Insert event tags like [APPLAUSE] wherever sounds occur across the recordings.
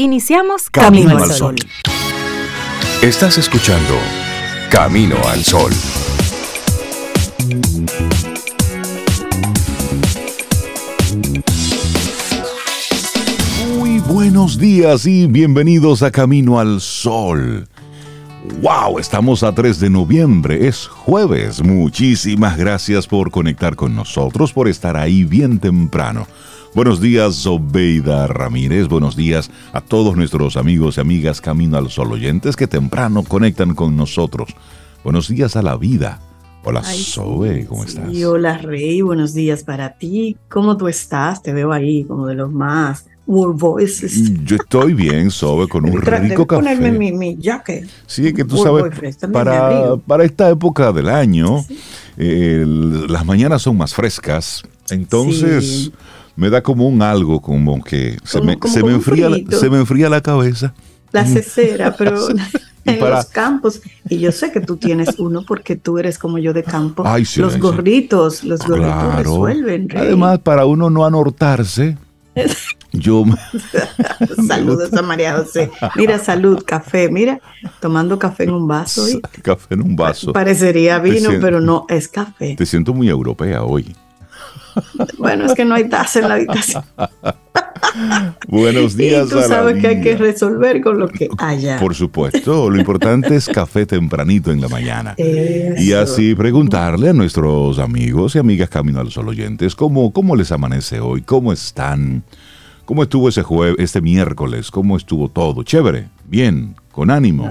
Iniciamos Camino, al Sol. Estás escuchando Camino al Sol. Muy buenos días y bienvenidos a Camino al Sol. ¡Wow! Estamos a 3 de noviembre, es jueves. Muchísimas gracias por conectar con nosotros, por estar ahí bien temprano. Buenos días, Obeida Ramírez. Buenos días a todos nuestros amigos y amigas Camino al Sol oyentes que temprano conectan con nosotros. Buenos días a la vida. Hola, Zoe, ¿cómo estás? hola, Rey. Buenos días para ti. ¿Cómo tú estás? Te veo ahí como de los más World Voices. Yo estoy bien, [LAUGHS] Sobe, con un rico café. ponerme mi, mi jacket. Sí, que tú sabes, para, para, esta época del año, eh, las mañanas son más frescas. Entonces, me da como un algo, como que se, me, se, me enfría, se me enfría la cabeza. La cesera, [LAUGHS] pero [LAUGHS] en los campos. Y yo sé que tú tienes uno porque tú eres como yo de campo. los gorritos, los gorritos resuelven. Además, para uno no anortarse, [LAUGHS] yo. Saludos a María José. Mira, salud, café. Mira, tomando café en un vaso. Hoy. Café en un vaso. Parecería vino, pero no, es café. Te siento muy europea hoy. Bueno, es que no hay taza en la habitación. [LAUGHS] Buenos días. Y tú sabes que hay que resolver con lo que [LAUGHS] haya. Por supuesto, lo importante es café tempranito en la mañana. Y así preguntarle a nuestros amigos y amigas Camino a los Sol oyentes cómo, cómo les amanece hoy, cómo están, cómo estuvo ese jueves, este miércoles, cómo estuvo todo. Chévere, bien, con ánimo.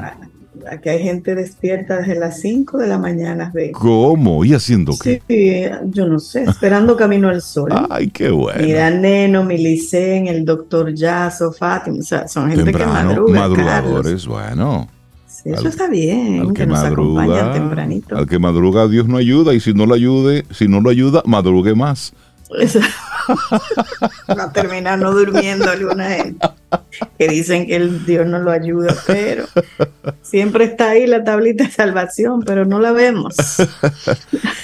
Aquí hay gente despierta desde las 5 de la mañana. ¿Cómo? ¿Y haciendo qué? Sí, yo no sé, esperando Camino al Sol. [LAUGHS] Ay, qué bueno. Mira, Neno, Milicen, el doctor Yaso, Fátima, o sea, son gente que madruga. Madrugadores, bueno. Sí, eso está bien, que, nos madruga, tempranito. Al que madruga Dios no ayuda y si no lo ayude, si no lo ayuda, madrugue más. [LAUGHS] Va a terminar no durmiendo alguna gente que dicen que el Dios no lo ayuda, pero siempre está ahí la tablita de salvación, pero no la vemos.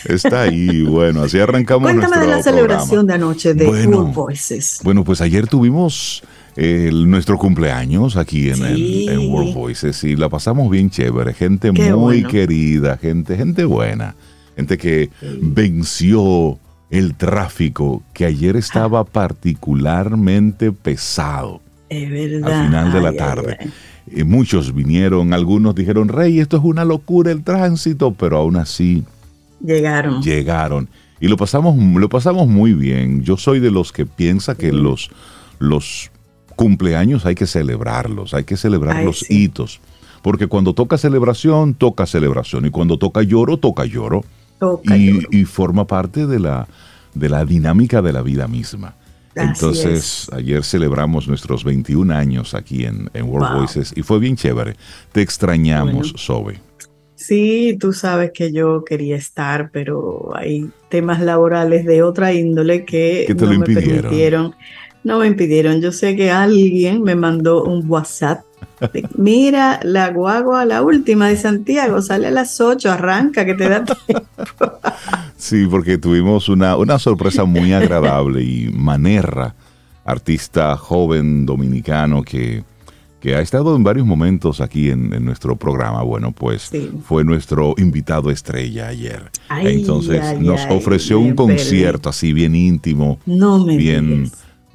Está ahí, bueno, así arrancamos. Cuéntame de la celebración de anoche de bueno, Voices. Bueno, pues ayer tuvimos nuestro cumpleaños aquí en, el, World Voices y la pasamos bien chévere, gente muy querida, gente, gente buena, gente que venció el tráfico que ayer estaba particularmente pesado. Es verdad. Al final de la tarde. Eh, muchos vinieron, algunos dijeron, Rey, esto es una locura el tránsito, pero aún así llegaron. Llegaron. Y lo pasamos, lo pasamos muy bien. Yo soy de los que piensa que los, los cumpleaños hay que celebrarlos, hay que celebrar los hitos. Porque cuando toca celebración, toca celebración. Y cuando toca lloro, toca lloro y, forma parte de la, de la dinámica de la vida misma. Entonces, ayer celebramos nuestros 21 años aquí en, World Voices y fue bien chévere. Te extrañamos, Sobe. Sí, tú sabes que yo quería estar, pero hay temas laborales de otra índole que no me permitieron. No me impidieron. Yo sé que alguien me mandó un WhatsApp Mira, la guagua, la última de Santiago, sale a las 8, arranca, que te da [LAUGHS] tiempo. Sí, porque tuvimos una, una sorpresa muy agradable y Manerra, artista joven dominicano que, que ha estado en varios momentos aquí en, nuestro programa. Bueno, pues fue nuestro invitado estrella ayer. Entonces nos ofreció un concierto así bien íntimo, no me bien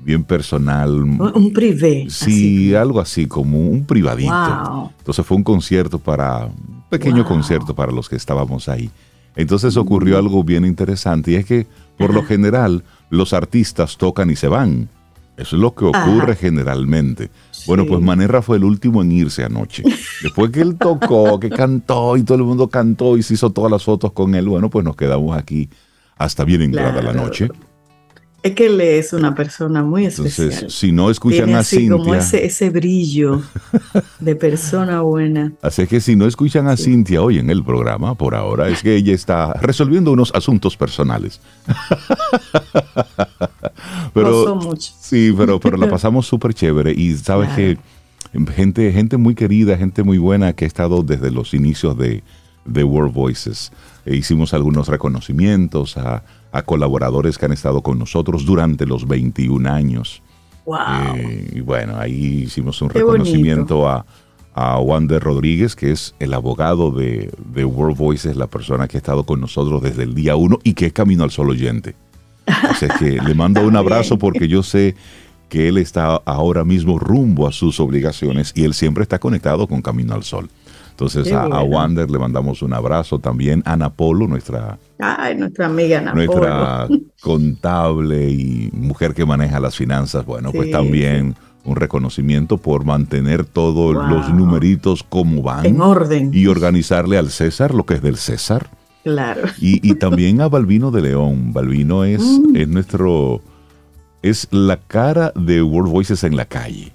bien personal. Un privé. Sí, algo así como un privadito. Entonces fue un concierto para, un pequeño concierto para los que estábamos ahí. Entonces ocurrió mm. algo bien interesante y es que por lo general los artistas tocan y se van. Eso es lo que ocurre generalmente. Bueno, pues Manerra fue el último en irse anoche. [LAUGHS] Después que él tocó, que cantó y todo el mundo cantó y se hizo todas las fotos con él, bueno, pues nos quedamos aquí hasta bien entrada la noche. Es que él es una persona muy especial. Entonces, si no escuchan Tiene a así Cintia. como ese, ese brillo de persona buena. [LAUGHS] Así que si no escuchan a Cintia hoy en el programa, por ahora, es que ella está resolviendo unos asuntos personales. [LAUGHS] pero, muchos. Sí, pero, pero la pasamos súper chévere. Y sabes que gente, gente muy querida, gente muy buena que ha estado desde los inicios de, de World Voices. E hicimos algunos reconocimientos a a colaboradores que han estado con nosotros durante los 21 años. Eh, y bueno, ahí hicimos un reconocimiento a, a Wander Rodríguez, que es el abogado de, de, World Voices, la persona que ha estado con nosotros desde el día uno y que es Camino al Sol oyente. Así que le [LAUGHS] mando un abrazo porque yo sé que él está ahora mismo rumbo a sus obligaciones y él siempre está conectado con Camino al Sol. Entonces a, Wander le mandamos un abrazo también. Ana Polo, nuestra, Ay, nuestra amiga Ana nuestra [LAUGHS] contable y mujer que maneja las finanzas. Bueno, pues también un reconocimiento por mantener todos los numeritos como van. En orden. Y organizarle al César lo que es del César. Claro. Y, [LAUGHS] también a Balvino de León. Balvino es, mm. es nuestro, es la cara de World Voices en la calle.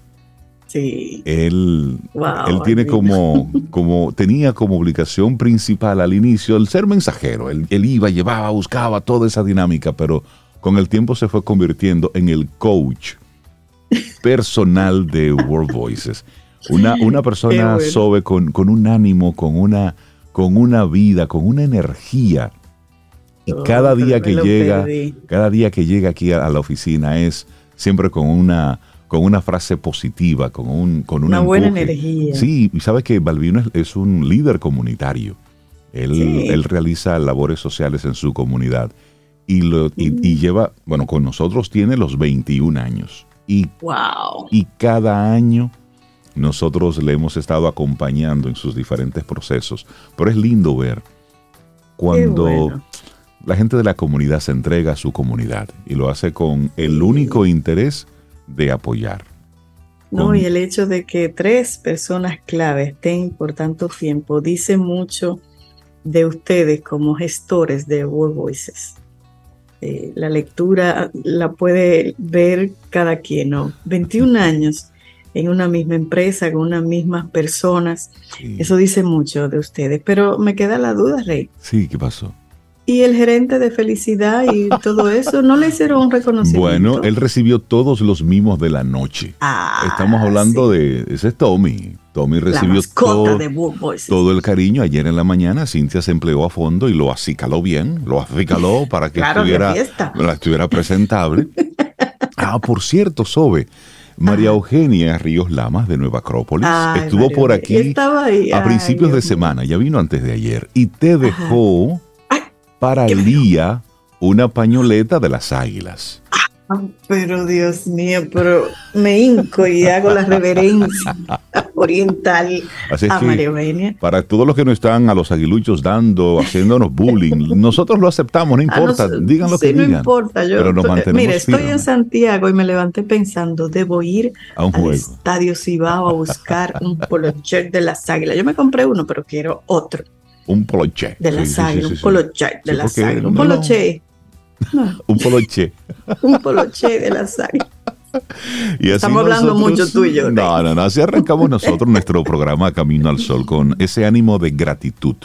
Sí. Él, él tiene como, como, tenía como obligación principal al inicio el ser mensajero. Él, iba, llevaba, buscaba toda esa dinámica, pero con el tiempo se fue convirtiendo en el coach personal de World Voices. Una, una persona sobe con, con, un ánimo, con una, con una vida, con una energía. Y oh, cada día que llega, cada día que llega aquí a la oficina es siempre con una con una frase positiva, con, un, con una buena energía. Sí, y sabes que Balvino es, un líder comunitario. Él, realiza labores sociales en su comunidad y, lo, y, lleva, bueno, con nosotros tiene los 21 años. Y, wow. y cada año nosotros le hemos estado acompañando en sus diferentes procesos. Pero es lindo ver cuando la gente de la comunidad se entrega a su comunidad y lo hace con el único interés de apoyar. No, y el hecho de que tres personas clave estén por tanto tiempo dice mucho de ustedes como gestores de World Voices. Eh, la lectura la puede ver cada quien, ¿no? 21 años en una misma empresa, con unas mismas personas. Eso dice mucho de ustedes. Pero me queda la duda, Rey. Sí, ¿qué pasó? Y el gerente de felicidad y todo eso, ¿no le hicieron un reconocimiento? Bueno, él recibió todos los mimos de la noche. Ah, Estamos hablando de, ese es Tommy. Tommy recibió todo, todo, el cariño. Ayer en la mañana Cintia se empleó a fondo y lo acicaló bien, lo acicaló para que estuviera, estuviera presentable. [LAUGHS] ah, por cierto, Sobe, María Eugenia Ríos Lamas de Nueva Acrópolis estuvo por aquí a principios de semana, ya vino antes de ayer, y te dejó día una pañoleta de las águilas. Ah, pero Dios mío, pero me hinco y hago la reverencia [LAUGHS] oriental a María Eugenia. Para todos los que no están a los aguiluchos dando, haciéndonos bullying, nosotros lo aceptamos, no importa, digan lo que digan. No importa, yo pero nos mantenemos Mire, estoy en Santiago y me levanté pensando, debo ir a un al Estadio Cibao a buscar un [LAUGHS] polocher de las águilas. Yo me compré uno, pero quiero otro. Un poloche. De la sangre, un poloche de la sangre. Un poloche. un poloche. un poloche de la sangre. Estamos hablando mucho tú y yo. No, no, no. Así arrancamos nosotros [LAUGHS] nuestro programa Camino al Sol con ese ánimo de gratitud.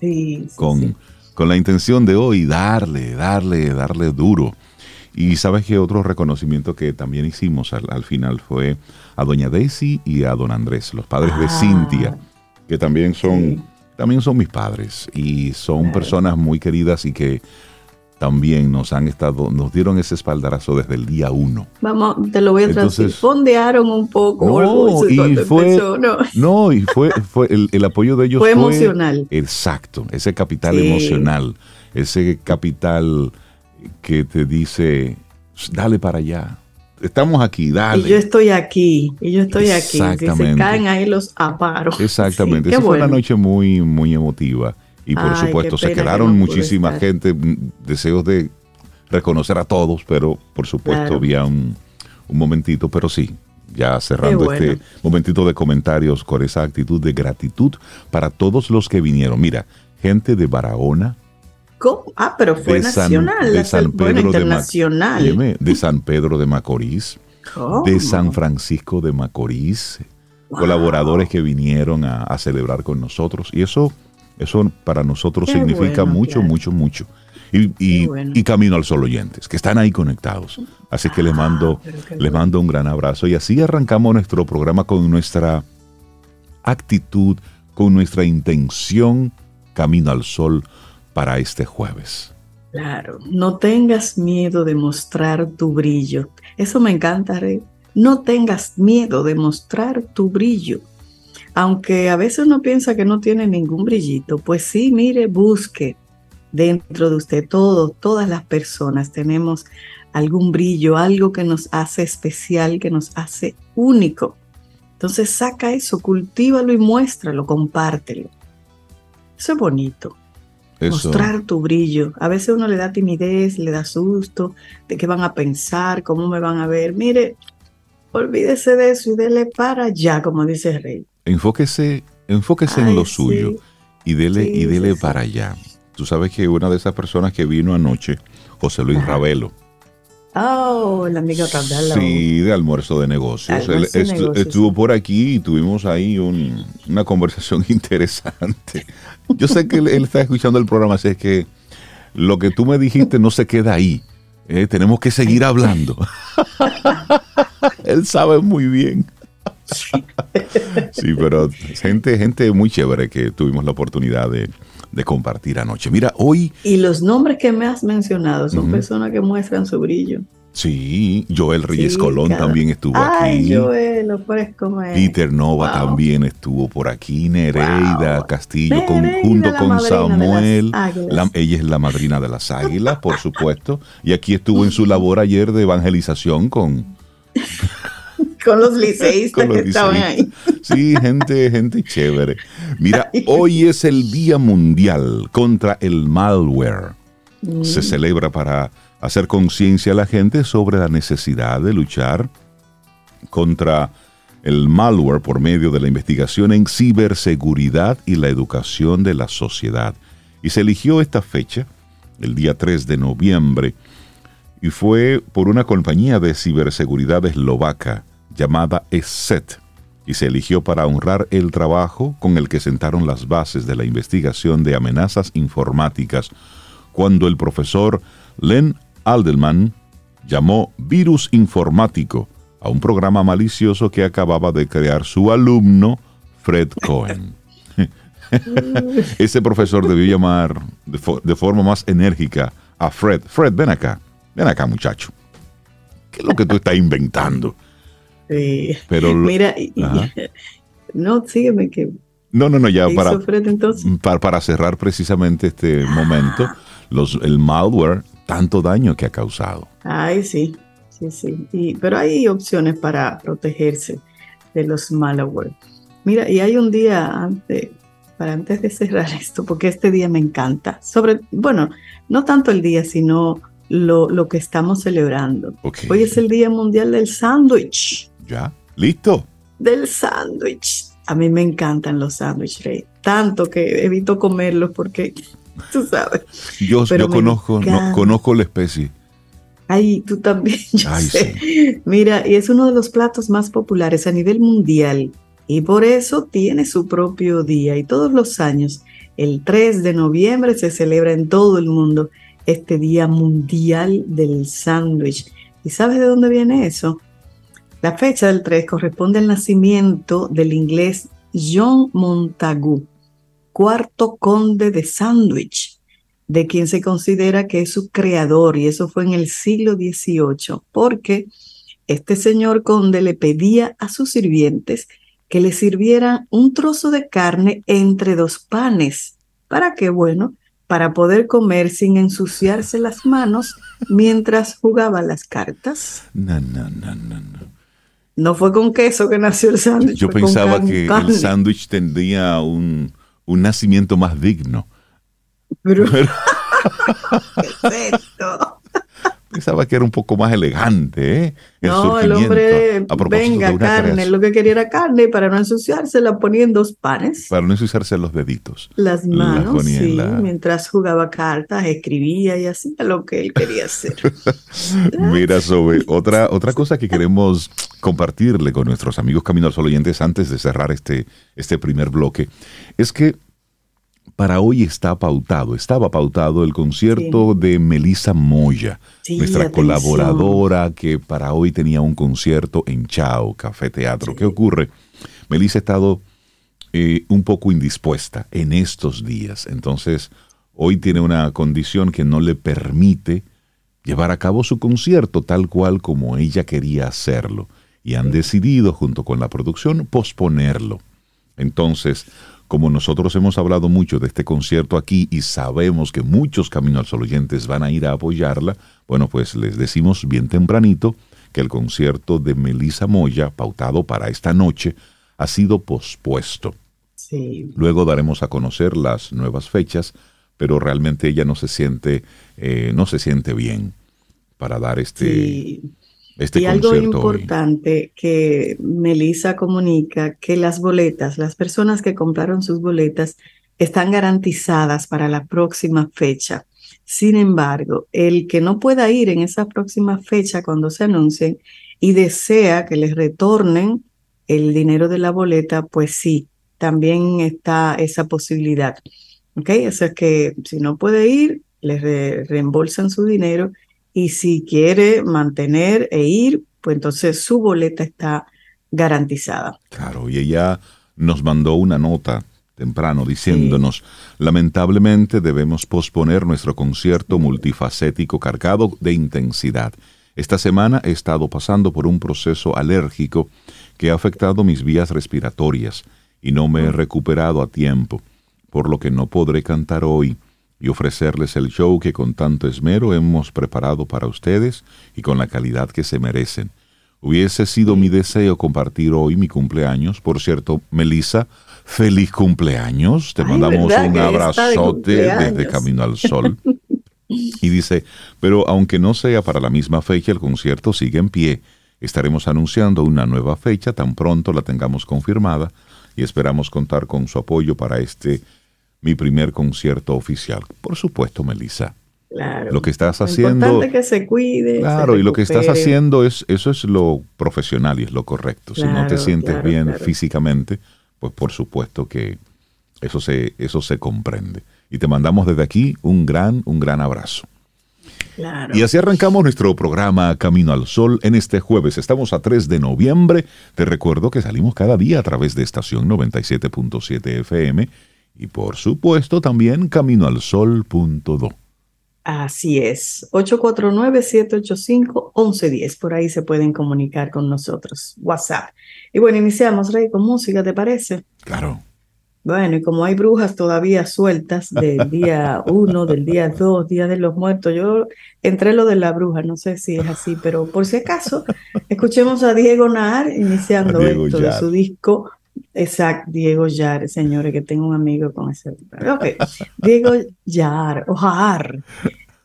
Sí. con, con la intención de hoy darle, darle, darle duro. Y sabes que otro reconocimiento que también hicimos al, final fue a doña Daisy y a don Andrés, los padres de ah. Cintia, que también son también son mis padres y son personas muy queridas y que también nos han estado, nos dieron ese espaldarazo desde el día uno. Vamos, te lo voy a traducir. Fondearon un poco. No, y fue, no. y fue, fue el, apoyo de ellos fue, emocional. Exacto, ese capital emocional, ese capital que te dice, dale para allá, estamos aquí, dale. Y yo estoy aquí, y yo estoy aquí. Exactamente. se caen ahí los aparos. Exactamente. Esa fue una noche muy, muy emotiva. Y por supuesto, se quedaron muchísima gente, mm, deseos de reconocer a todos, pero por supuesto había un, momentito, pero sí, ya cerrando este momentito de comentarios con esa actitud de gratitud para todos los que vinieron. Mira, gente de Barahona, Ah, pero fue nacional, de San Pedro internacional. De, de, San Pedro de Macorís, de San Francisco de Macorís, colaboradores que vinieron a, celebrar con nosotros. Y eso, eso para nosotros significa mucho, mucho, mucho. Y, y, Camino al Sol oyentes, que están ahí conectados. Así que les mando, ah, les mando un gran abrazo. Y así arrancamos nuestro programa con nuestra actitud, con nuestra intención, Camino al Sol para este jueves. Claro, no tengas miedo de mostrar tu brillo. Eso me encanta, Rey. No tengas miedo de mostrar tu brillo. Aunque a veces uno piensa que no tiene ningún brillito, pues sí, mire, busque dentro de usted todo, todas las personas tenemos algún brillo, algo que nos hace especial, que nos hace único. Entonces saca eso, cultívalo y muéstralo, compártelo. Eso es bonito. Mostrar tu brillo. A veces uno le da timidez, le da susto de qué van a pensar, cómo me van a ver. Mire, olvídese de eso y dele para allá, como dice el rey. Enfóquese, enfóquese en lo suyo y dele, y dele para allá. Tú sabes que una de esas personas que vino anoche, José Luis Ravelo, Oh, el amigo Ravelo. Sí, de almuerzo de negocios. Él estuvo por aquí y tuvimos ahí una conversación [LAUGHS] interesante. Yo sé que él, está escuchando el programa, así es que lo que tú me dijiste no se queda ahí. Eh, tenemos que seguir hablando. [LAUGHS] él sabe muy bien. sí, pero gente, gente muy chévere que tuvimos la oportunidad de, compartir anoche. Mira, hoy... Y los nombres que me has mencionado son personas que muestran su brillo. Sí, Joel Reyes Colón también estuvo aquí. Joel, lo Peter Nova también estuvo por aquí. Nereida Castillo, junto con Samuel. ella es la madrina de las águilas, por supuesto. Y aquí estuvo en su labor ayer de evangelización con. Con los [LAUGHS] liceístas que estaban ahí. Sí, gente, gente chévere. Mira, hoy es el Día Mundial contra el Malware. Se mm. celebra para hacer conciencia a la gente sobre la necesidad de luchar contra el malware por medio de la investigación en ciberseguridad y la educación de la sociedad. Y se eligió esta fecha, el día 3 de noviembre, y fue por una compañía de ciberseguridad eslovaca llamada ESET, y se eligió para honrar el trabajo con el que sentaron las bases de la investigación de amenazas informáticas cuando el profesor Len Aldelman llamó virus informático a un programa malicioso que acababa de crear su alumno Fred Cohen. [LAUGHS] Ese profesor debió llamar de, forma más enérgica a Fred. Fred, ven acá, ven acá muchacho. ¿Qué es lo que tú estás inventando? Sí. Pero, Mira, [LAUGHS] no, sígueme que... No, no, no, ya para, para, para, cerrar precisamente este momento, los, el malware tanto daño que ha causado. Ay, sí, sí, sí. pero hay opciones para protegerse de los malware. Mira, y hay un día antes, para antes de cerrar [LAUGHS] esto, porque este día me encanta. Sobre, bueno, no tanto el día, sino lo, que estamos celebrando. Hoy es el Día Mundial del Sándwich. ¿Ya? ¿Listo? Del sándwich. A mí me encantan los sándwiches, Tanto que evito comerlos porque tú sabes. Yo, conozco, conozco la especie. Ay, tú también. [LAUGHS] Mira, y es uno de los platos más populares a nivel mundial y por eso tiene su propio día y todos los años, el 3 de noviembre se celebra en todo el mundo este Día Mundial del Sándwich. ¿Y sabes de dónde viene eso? La fecha del 3 corresponde al nacimiento del inglés John Montagu, cuarto conde de Sandwich, de quien se considera que es su creador, y eso fue en el siglo XVIII, porque este señor conde le pedía a sus sirvientes que le sirvieran un trozo de carne entre dos panes. ¿Para qué? Bueno, para poder comer sin ensuciarse las manos mientras jugaba las cartas. No, no, no, no, no. No fue con queso que nació el sándwich. Yo pensaba que el sándwich tendría un, un nacimiento más digno. Pero, [LAUGHS] Pensaba que era un poco más elegante, ¿eh? no, el hombre, venga, carne, lo que quería era carne para no ensuciarse, la ponía en dos panes. Para no ensuciarse los deditos. Las manos, sí, mientras jugaba cartas, escribía y hacía lo que él quería hacer. [LAUGHS] Mira, sobre otra, otra cosa que queremos compartirle con nuestros amigos Camino al Sol oyentes antes de cerrar este, este primer bloque, es que para hoy está pautado, estaba pautado el concierto de Melissa Moya, nuestra colaboradora que para hoy tenía un concierto en Chao, Café Teatro. ¿Qué ocurre? Melissa ha estado eh, un poco indispuesta en estos días, entonces hoy tiene una condición que no le permite llevar a cabo su concierto tal cual como ella quería hacerlo. y han decidido, junto con la producción, posponerlo. Entonces, como nosotros hemos hablado mucho de este concierto aquí y sabemos que muchos Camino al Sol oyentes van a ir a apoyarla, bueno, pues les decimos bien tempranito que el concierto de Melissa Moya, pautado para esta noche, ha sido pospuesto. Sí. Luego daremos a conocer las nuevas fechas, pero realmente ella no se siente, eh, no se siente bien para dar este, este y algo importante que Melissa comunica que las boletas, las personas que compraron sus boletas están garantizadas para la próxima fecha. Sin embargo, el que no pueda ir en esa próxima fecha cuando se anuncien y desea que les retornen el dinero de la boleta, pues sí, también está esa posibilidad. ¿Ok? O sea que si no puede ir, les reembolsan su dinero y si quiere mantener e ir, pues entonces su boleta está garantizada. Claro, y ella nos mandó una nota temprano diciéndonos, lamentablemente debemos posponer nuestro concierto multifacético cargado de intensidad. Esta semana he estado pasando por un proceso alérgico que ha afectado mis vías respiratorias y no me he recuperado a tiempo, por lo que no podré cantar hoy y ofrecerles el show que con tanto esmero hemos preparado para ustedes y con la calidad que se merecen. Hubiese sido mi deseo compartir hoy mi cumpleaños. Por cierto, Melissa, feliz cumpleaños. Te mandamos un abrazote desde Camino al Sol. [LAUGHS] y dice, pero aunque no sea para la misma fecha, el concierto sigue en pie. Estaremos anunciando una nueva fecha tan pronto la tengamos confirmada y esperamos contar con su apoyo para este mi primer concierto oficial. Por supuesto, Melissa. Claro. Lo que estás haciendo. Importante que se cuide. Claro, y lo que estás haciendo es, eso es lo profesional y es lo correcto. si no te sientes bien físicamente, pues por supuesto que eso se, eso se comprende. Y te mandamos desde aquí un gran, un gran abrazo. Claro. Y así arrancamos nuestro programa Camino al Sol en este jueves. Estamos a 3 de noviembre. Te recuerdo que salimos cada día a través de estación 97.7 FM y por supuesto también caminoalsol.do. Así es, 849-785-1110, por ahí se pueden comunicar con nosotros, WhatsApp. Y bueno, iniciamos, Rey, con música, ¿te parece? Claro. Bueno, y como hay brujas todavía sueltas del día [LAUGHS] 1, del día 2, Día de los Muertos, yo entré lo de la bruja, no sé si es así, pero por si acaso, [LAUGHS] escuchemos a Diego Nahar iniciando esto de su disco Exacto, Diego Yar, señores, que tengo un amigo con ese. Ok, Diego Yar, Ojar.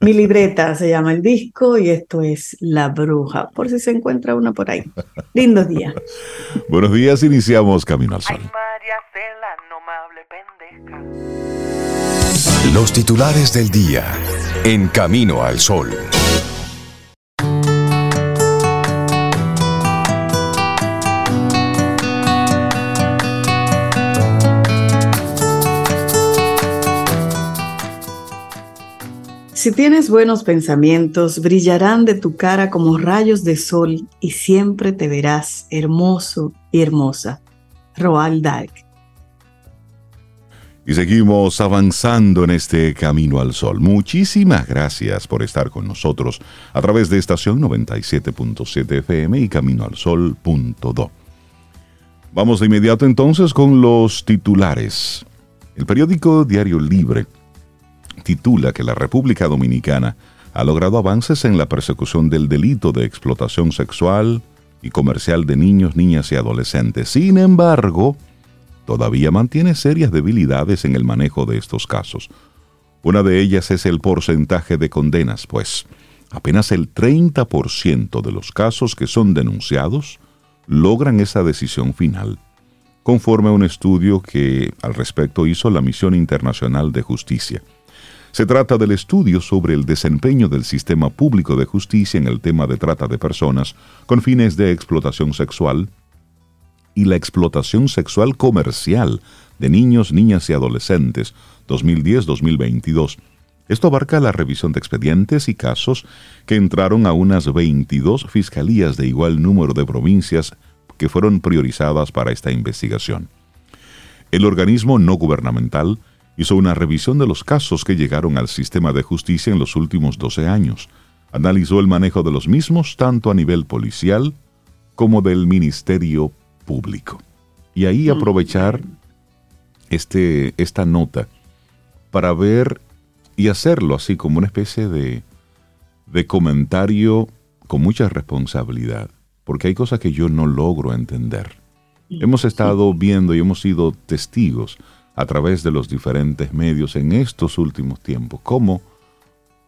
Mi libreta se llama el disco y esto es La Bruja, por si se encuentra una por ahí. Lindos días. Buenos días, iniciamos Camino al Sol. Los titulares del día en Camino al Sol. Si tienes buenos pensamientos, brillarán de tu cara como rayos de sol y siempre te verás hermoso y hermosa. Roald Dahl. Y seguimos avanzando en este camino al sol. Muchísimas gracias por estar con nosotros a través de estación 97.7 FM y caminoalsol.do. Vamos de inmediato entonces con los titulares. El periódico Diario Libre titula que la República Dominicana ha logrado avances en la persecución del delito de explotación sexual y comercial de niños, niñas y adolescentes. Sin embargo, todavía mantiene serias debilidades en el manejo de estos casos. Una de ellas es el porcentaje de condenas, pues apenas el 30% de los casos que son denunciados logran esa decisión final, conforme a un estudio que al respecto hizo la Misión Internacional de Justicia. Se trata del estudio sobre el desempeño del sistema público de justicia en el tema de trata de personas con fines de explotación sexual y la explotación sexual comercial de niños, niñas y adolescentes 2010-2022. Esto abarca la revisión de expedientes y casos que entraron a unas 22 fiscalías de igual número de provincias que fueron priorizadas para esta investigación. El organismo no gubernamental hizo una revisión de los casos que llegaron al sistema de justicia en los últimos 12 años. Analizó el manejo de los mismos tanto a nivel policial como del Ministerio Público. Y ahí aprovechar este, esta nota para ver y hacerlo así como una especie de, de comentario con mucha responsabilidad, porque hay cosas que yo no logro entender. Hemos estado viendo y hemos sido testigos a través de los diferentes medios en estos últimos tiempos, como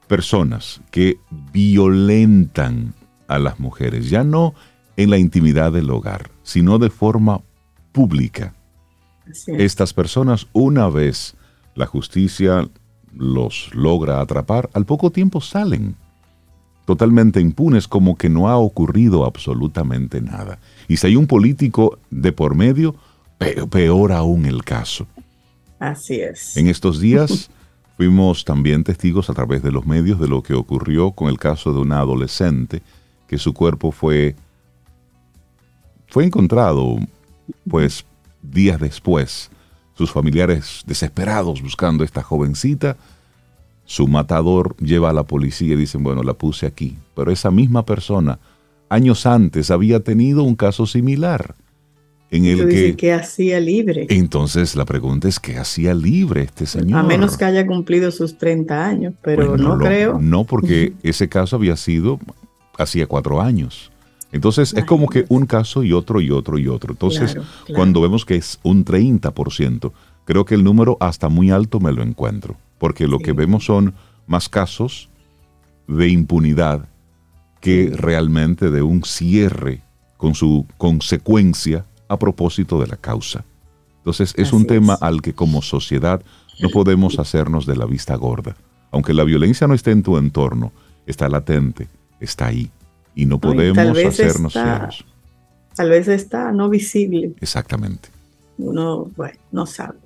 personas que violentan a las mujeres, ya no en la intimidad del hogar, sino de forma pública. Estas personas, una vez la justicia los logra atrapar, al poco tiempo salen totalmente impunes, como que no ha ocurrido absolutamente nada. Y si hay un político de por medio, peor aún el caso. Así es. En estos días [LAUGHS] fuimos también testigos a través de los medios de lo que ocurrió con el caso de una adolescente que su cuerpo fue fue encontrado pues días después. Sus familiares desesperados buscando a esta jovencita, su matador lleva a la policía y dicen, bueno, la puse aquí. Pero esa misma persona años antes había tenido un caso similar en el que, que hacía libre. Entonces la pregunta es qué hacía libre este señor. A menos que haya cumplido sus 30 años, pero no, creo. No, porque ese caso había sido hacía cuatro años. Entonces es como que un caso y otro y otro y otro. Entonces cuando vemos que es un 30%, creo que el número hasta muy alto me lo encuentro, porque lo que vemos son más casos de impunidad que realmente de un cierre con su consecuencia a propósito de la causa. Entonces es un tema al que como sociedad no podemos hacernos de la vista gorda. Aunque la violencia no esté en tu entorno, está latente, está ahí. Y no podemos hacernos cielos. Tal vez está no visible. Exactamente. Uno, bueno, no sabe.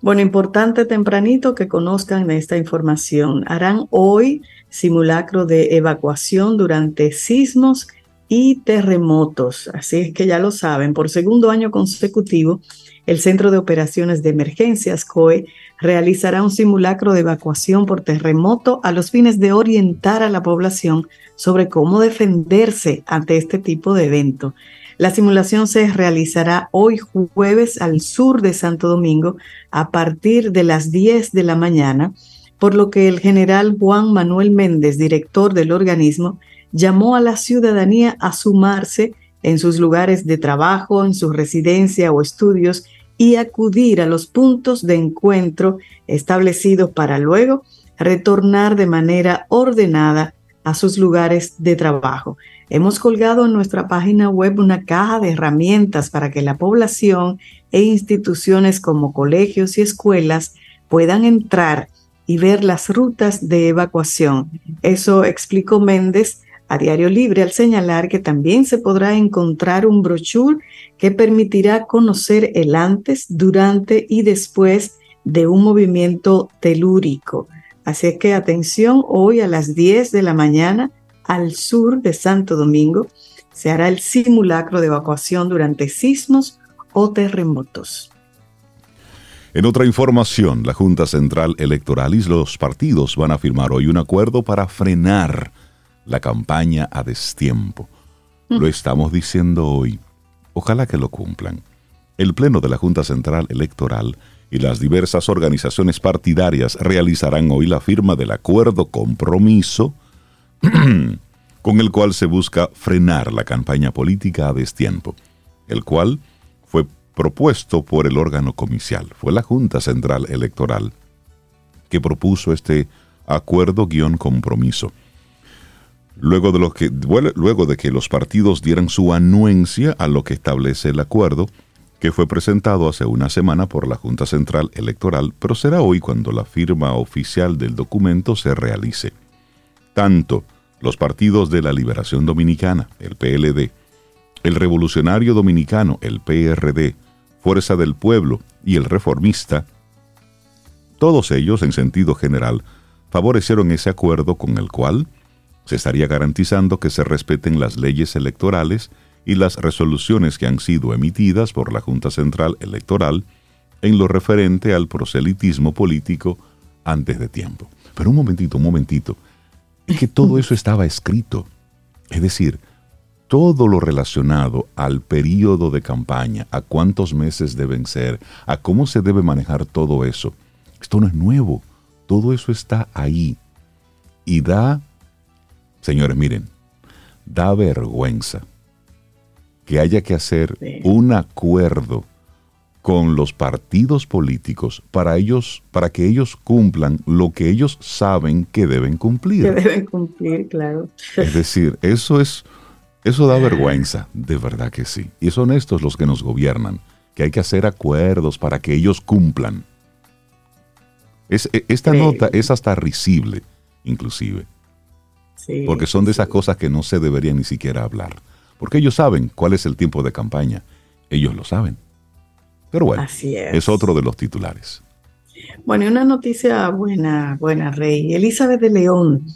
Bueno, importante tempranito que conozcan esta información. Harán hoy simulacro de evacuación durante sismos y terremotos. Así es que ya lo saben, por segundo año consecutivo, el Centro de Operaciones de Emergencias, COE, realizará un simulacro de evacuación por terremoto a los fines de orientar a la población sobre cómo defenderse ante este tipo de evento. La simulación se realizará hoy jueves al sur de Santo Domingo a partir de las 10 de la mañana, por lo que el general Juan Manuel Méndez, director del organismo, llamó a la ciudadanía a sumarse en sus lugares de trabajo, en su residencia o estudios y acudir a los puntos de encuentro establecidos para luego retornar de manera ordenada a sus lugares de trabajo. Hemos colgado en nuestra página web una caja de herramientas para que la población e instituciones como colegios y escuelas puedan entrar y ver las rutas de evacuación. Eso explicó Méndez a Diario Libre al señalar que también se podrá encontrar un brochure que permitirá conocer el antes, durante y después de un movimiento telúrico. Así que atención, hoy a las 10 de la mañana al sur de Santo Domingo se hará el simulacro de evacuación durante sismos o terremotos. En otra información, la Junta Central Electoral y los partidos van a firmar hoy un acuerdo para frenar la campaña a destiempo. Lo estamos diciendo hoy. Ojalá que lo cumplan. El Pleno de la Junta Central Electoral y las diversas organizaciones partidarias realizarán hoy la firma del acuerdo compromiso [CLEARS THROAT] con el cual se busca frenar la campaña política a destiempo, el cual fue propuesto por el órgano comicial. Fue la Junta Central Electoral que propuso este acuerdo guion compromiso luego de, que, que los partidos dieran su anuencia a lo que establece el acuerdo, que fue presentado hace una semana por la Junta Central Electoral, pero será hoy cuando la firma oficial del documento se realice. Tanto los partidos de la Liberación Dominicana, el PLD, el Revolucionario Dominicano, el PRD, Fuerza del Pueblo y el Reformista, todos ellos, en sentido general, favorecieron ese acuerdo con el cual se estaría garantizando que se respeten las leyes electorales y las resoluciones que han sido emitidas por la Junta Central Electoral en lo referente al proselitismo político antes de tiempo. Pero un momentito, un momentito, es que todo eso estaba escrito. Es decir, todo lo relacionado al periodo de campaña, a cuántos meses deben ser, a cómo se debe manejar todo eso. Esto no es nuevo, todo eso está ahí. Y da, señores, miren, da vergüenza que haya que hacer un acuerdo con los partidos políticos para ellos, para que ellos cumplan lo que ellos saben que deben cumplir. Que deben cumplir, claro. Es decir, eso es, eso da vergüenza, de verdad que sí. Y son estos los que nos gobiernan, que hay que hacer acuerdos para que ellos cumplan. Es, e, esta nota es hasta risible, inclusive. Porque son de esas cosas que no se deberían ni siquiera hablar. Porque ellos saben cuál es el tiempo de campaña. Ellos lo saben. Pero bueno, es. otro de los titulares. Bueno, y una noticia buena, buena, Rey. Elizabeth de León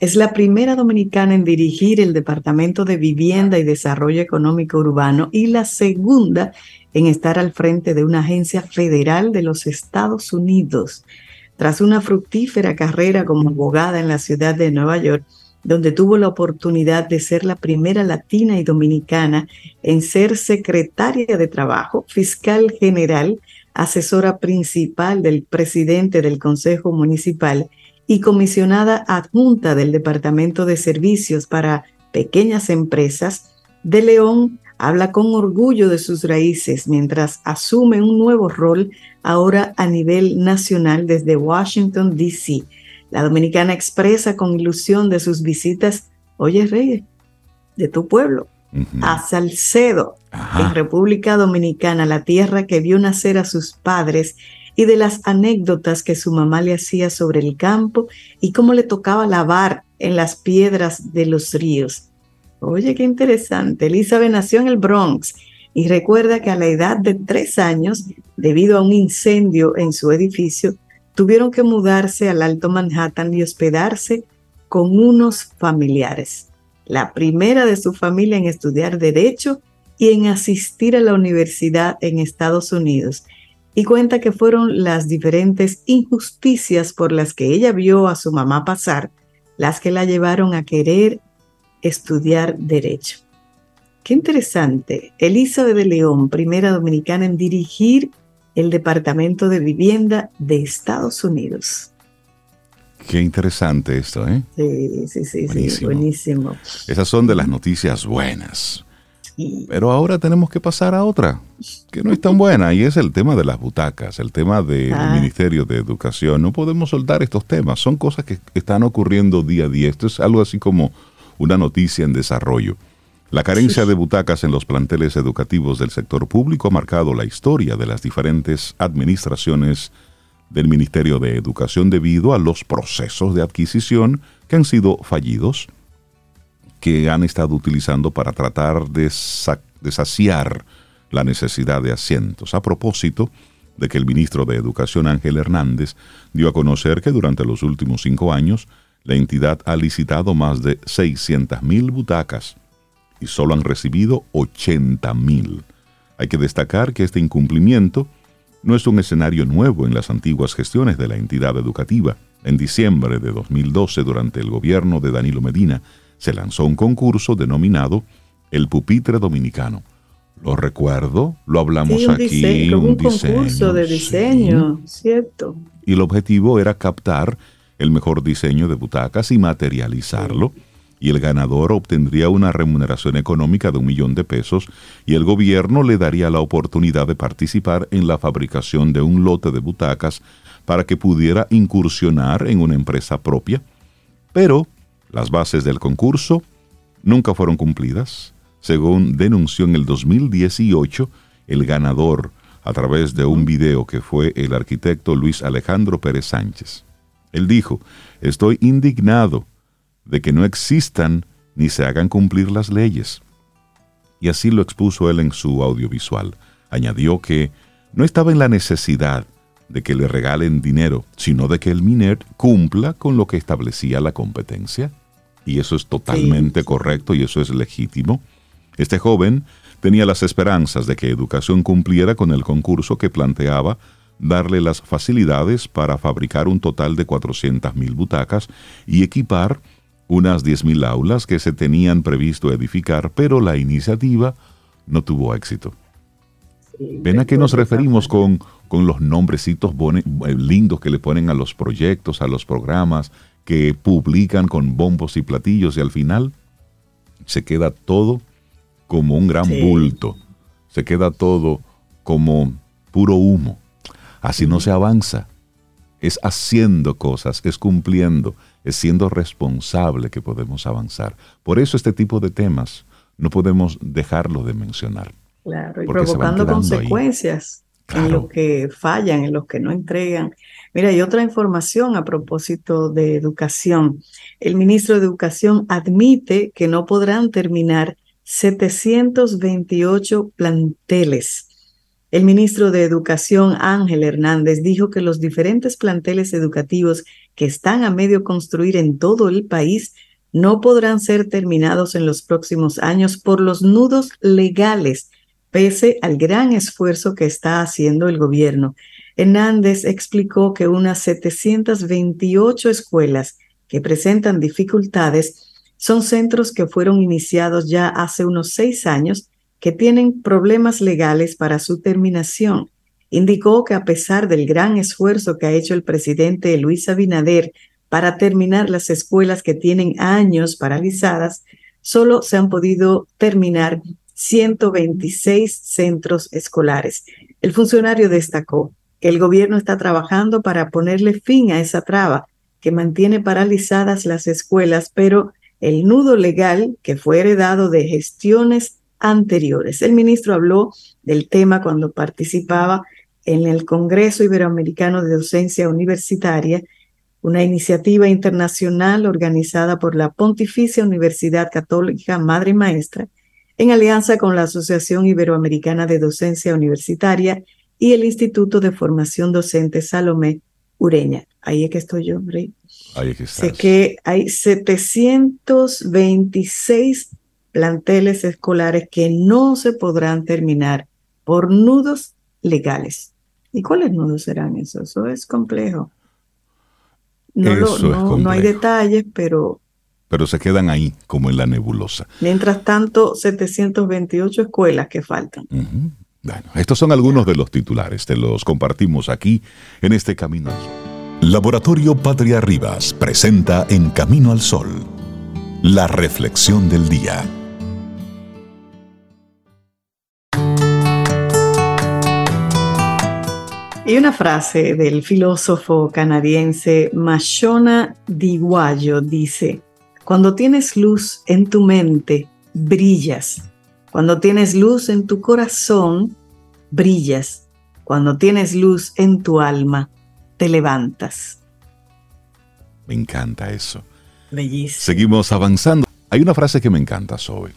es la primera dominicana en dirigir el Departamento de Vivienda y Desarrollo Económico Urbano y la segunda en estar al frente de una agencia federal de los Estados Unidos. Tras una fructífera carrera como abogada en la ciudad de Nueva York, donde tuvo la oportunidad de ser la primera latina y dominicana en ser secretaria de Trabajo, fiscal general, asesora principal del presidente del Consejo Municipal y comisionada adjunta del Departamento de Servicios para Pequeñas Empresas, De León habla con orgullo de sus raíces mientras asume un nuevo rol ahora a nivel nacional desde Washington, D.C la dominicana expresa con ilusión de sus visitas, oye Reyes, de tu pueblo, a Salcedo, en República Dominicana, la tierra que vio nacer a sus padres, y de las anécdotas que su mamá le hacía sobre el campo y cómo le tocaba lavar en las piedras de los ríos. Oye, qué interesante. Elizabeth nació en el Bronx y recuerda que a la edad de tres años, debido a un incendio en su edificio, tuvieron que mudarse al Alto Manhattan y hospedarse con unos familiares. La primera de su familia en estudiar derecho y en asistir a la universidad en Estados Unidos. Y cuenta que fueron las diferentes injusticias por las que ella vio a su mamá pasar las que la llevaron a querer estudiar derecho. Qué interesante. Elizabeth de León, primera dominicana en dirigir el Departamento de Vivienda de Estados Unidos. Qué interesante esto, ¿eh? Sí, sí, sí, buenísimo. buenísimo. Esas son de las noticias buenas. Pero ahora tenemos que pasar a otra, que no es tan buena, y es el tema de las butacas, el tema del ah. Ministerio de Educación. No podemos soltar estos temas, son cosas que están ocurriendo día a día. Esto es algo así como una noticia en desarrollo. La carencia de butacas en los planteles educativos del sector público ha marcado la historia de las diferentes administraciones del Ministerio de Educación debido a los procesos de adquisición que han sido fallidos, que han estado utilizando para tratar de, saciar la necesidad de asientos. A propósito de que el ministro de Educación Ángel Hernández dio a conocer que durante los últimos cinco años la entidad ha licitado más de 600.000 butacas y solo han recibido 80 mil. Hay que destacar que este incumplimiento no es un escenario nuevo en las antiguas gestiones de la entidad educativa. En diciembre de 2012, durante el gobierno de Danilo Medina, se lanzó un concurso denominado El Pupitre Dominicano. Lo recuerdo, lo hablamos aquí. un, concurso de diseño, ¿cierto? Y el objetivo era captar el mejor diseño de butacas y materializarlo y el ganador obtendría una remuneración económica de un millón de pesos y el gobierno le daría la oportunidad de participar en la fabricación de un lote de butacas para que pudiera incursionar en una empresa propia. Pero las bases del concurso nunca fueron cumplidas. Según denunció en el 2018 el ganador a través de un video que fue el arquitecto Luis Alejandro Pérez Sánchez. Él dijo, estoy indignado de que no existan ni se hagan cumplir las leyes. Y así lo expuso él en su audiovisual. Añadió que no estaba en la necesidad de que le regalen dinero, sino de que el MINER cumpla con lo que establecía la competencia. Y eso es totalmente correcto y eso es legítimo. Este joven tenía las esperanzas de que Educación cumpliera con el concurso que planteaba darle las facilidades para fabricar un total de 400.000 butacas y equipar unas 10.000 aulas que se tenían previsto edificar, pero la iniciativa no tuvo éxito. ¿Ven a qué nos referimos con, con los nombrecitos eh, lindos que le ponen a los proyectos, a los programas, que publican con bombos y platillos y al final se queda todo como un gran bulto, se queda todo como puro humo. Así no se avanza. Es haciendo cosas, es cumpliendo, es siendo responsable que podemos avanzar. Por eso este tipo de temas no podemos dejarlos de mencionar. Claro, y provocando consecuencias en los que fallan, en los que no entregan. Mira, hay otra información a propósito de educación. El ministro de Educación admite que no podrán terminar 728 planteles. El ministro de Educación, Ángel Hernández, dijo que los diferentes planteles educativos que están a medio construir en todo el país no podrán ser terminados en los próximos años por los nudos legales, pese al gran esfuerzo que está haciendo el gobierno. Hernández explicó que unas 728 escuelas que presentan dificultades son centros que fueron iniciados ya hace unos seis años que tienen problemas legales para su terminación. Indicó que a pesar del gran esfuerzo que ha hecho el presidente Luis Abinader para terminar las escuelas que tienen años paralizadas, solo se han podido terminar 126 centros escolares. El funcionario destacó que el gobierno está trabajando para ponerle fin a esa traba que mantiene paralizadas las escuelas, pero el nudo legal que fue heredado de gestiones anteriores. El ministro habló del tema cuando participaba en el Congreso Iberoamericano de Docencia Universitaria, una iniciativa internacional organizada por la Pontificia Universidad Católica Madre y Maestra, en alianza con la Asociación Iberoamericana de Docencia Universitaria y el Instituto de Formación Docente Salomé Ureña. Ahí es que estoy yo, Rey. Ahí es que Sé que hay 726 planteles escolares que no se podrán terminar por nudos legales. ¿Y cuáles nudos serán esos? Eso es complejo. No, no, hay detalles, pero... Pero se quedan ahí, como en la nebulosa. Mientras tanto, 728 escuelas que faltan. Bueno, estos son algunos de los titulares, te los compartimos aquí en este Camino al Sol. Laboratorio Patria Rivas presenta En Camino al Sol, la reflexión del día. Y una frase del filósofo canadiense Mashona Diguayo dice, cuando tienes luz en tu mente, brillas. Cuando tienes luz en tu corazón, brillas. Cuando tienes luz en tu alma, te levantas. Me encanta eso. Bellísimo. Seguimos avanzando. Hay una frase que me encanta, Zoe.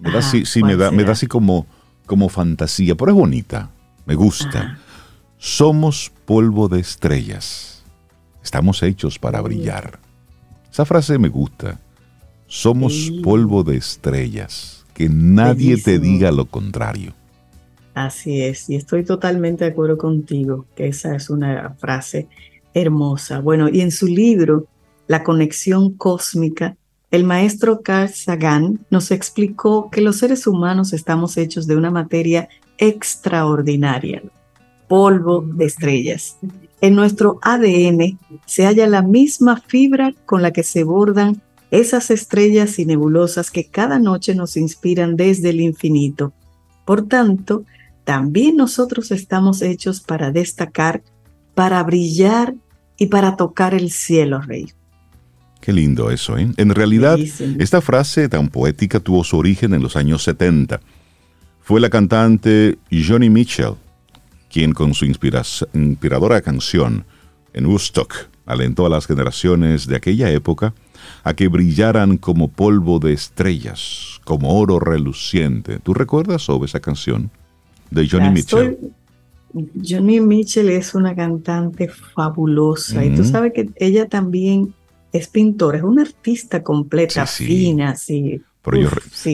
Me da, sí, me da, me da así como, como fantasía, pero es bonita. Me gusta. Somos polvo de estrellas. Estamos hechos para brillar. Esa frase me gusta. Somos polvo de estrellas. Que nadie te diga lo contrario. Así es, y estoy totalmente de acuerdo contigo, que esa es una frase hermosa. Bueno, y en su libro, La conexión cósmica, el maestro Carl Sagan nos explicó que los seres humanos estamos hechos de una materia extraordinaria polvo de estrellas. En nuestro ADN se halla la misma fibra con la que se bordan esas estrellas y nebulosas que cada noche nos inspiran desde el infinito. Por tanto, también nosotros estamos hechos para destacar, para brillar y para tocar el cielo, Rey. Qué lindo eso, ¿eh? En realidad, esta frase tan poética tuvo su origen en los años 70. Fue la cantante Johnny Mitchell quien con su inspiradora canción en Woodstock alentó a las generaciones de aquella época a que brillaran como polvo de estrellas, como oro reluciente. ¿Tú recuerdas sobre esa canción de Johnny Mitchell? Johnny Mitchell es una cantante fabulosa y tú sabes que ella también es pintora, es una artista completa, fina, sí. Pero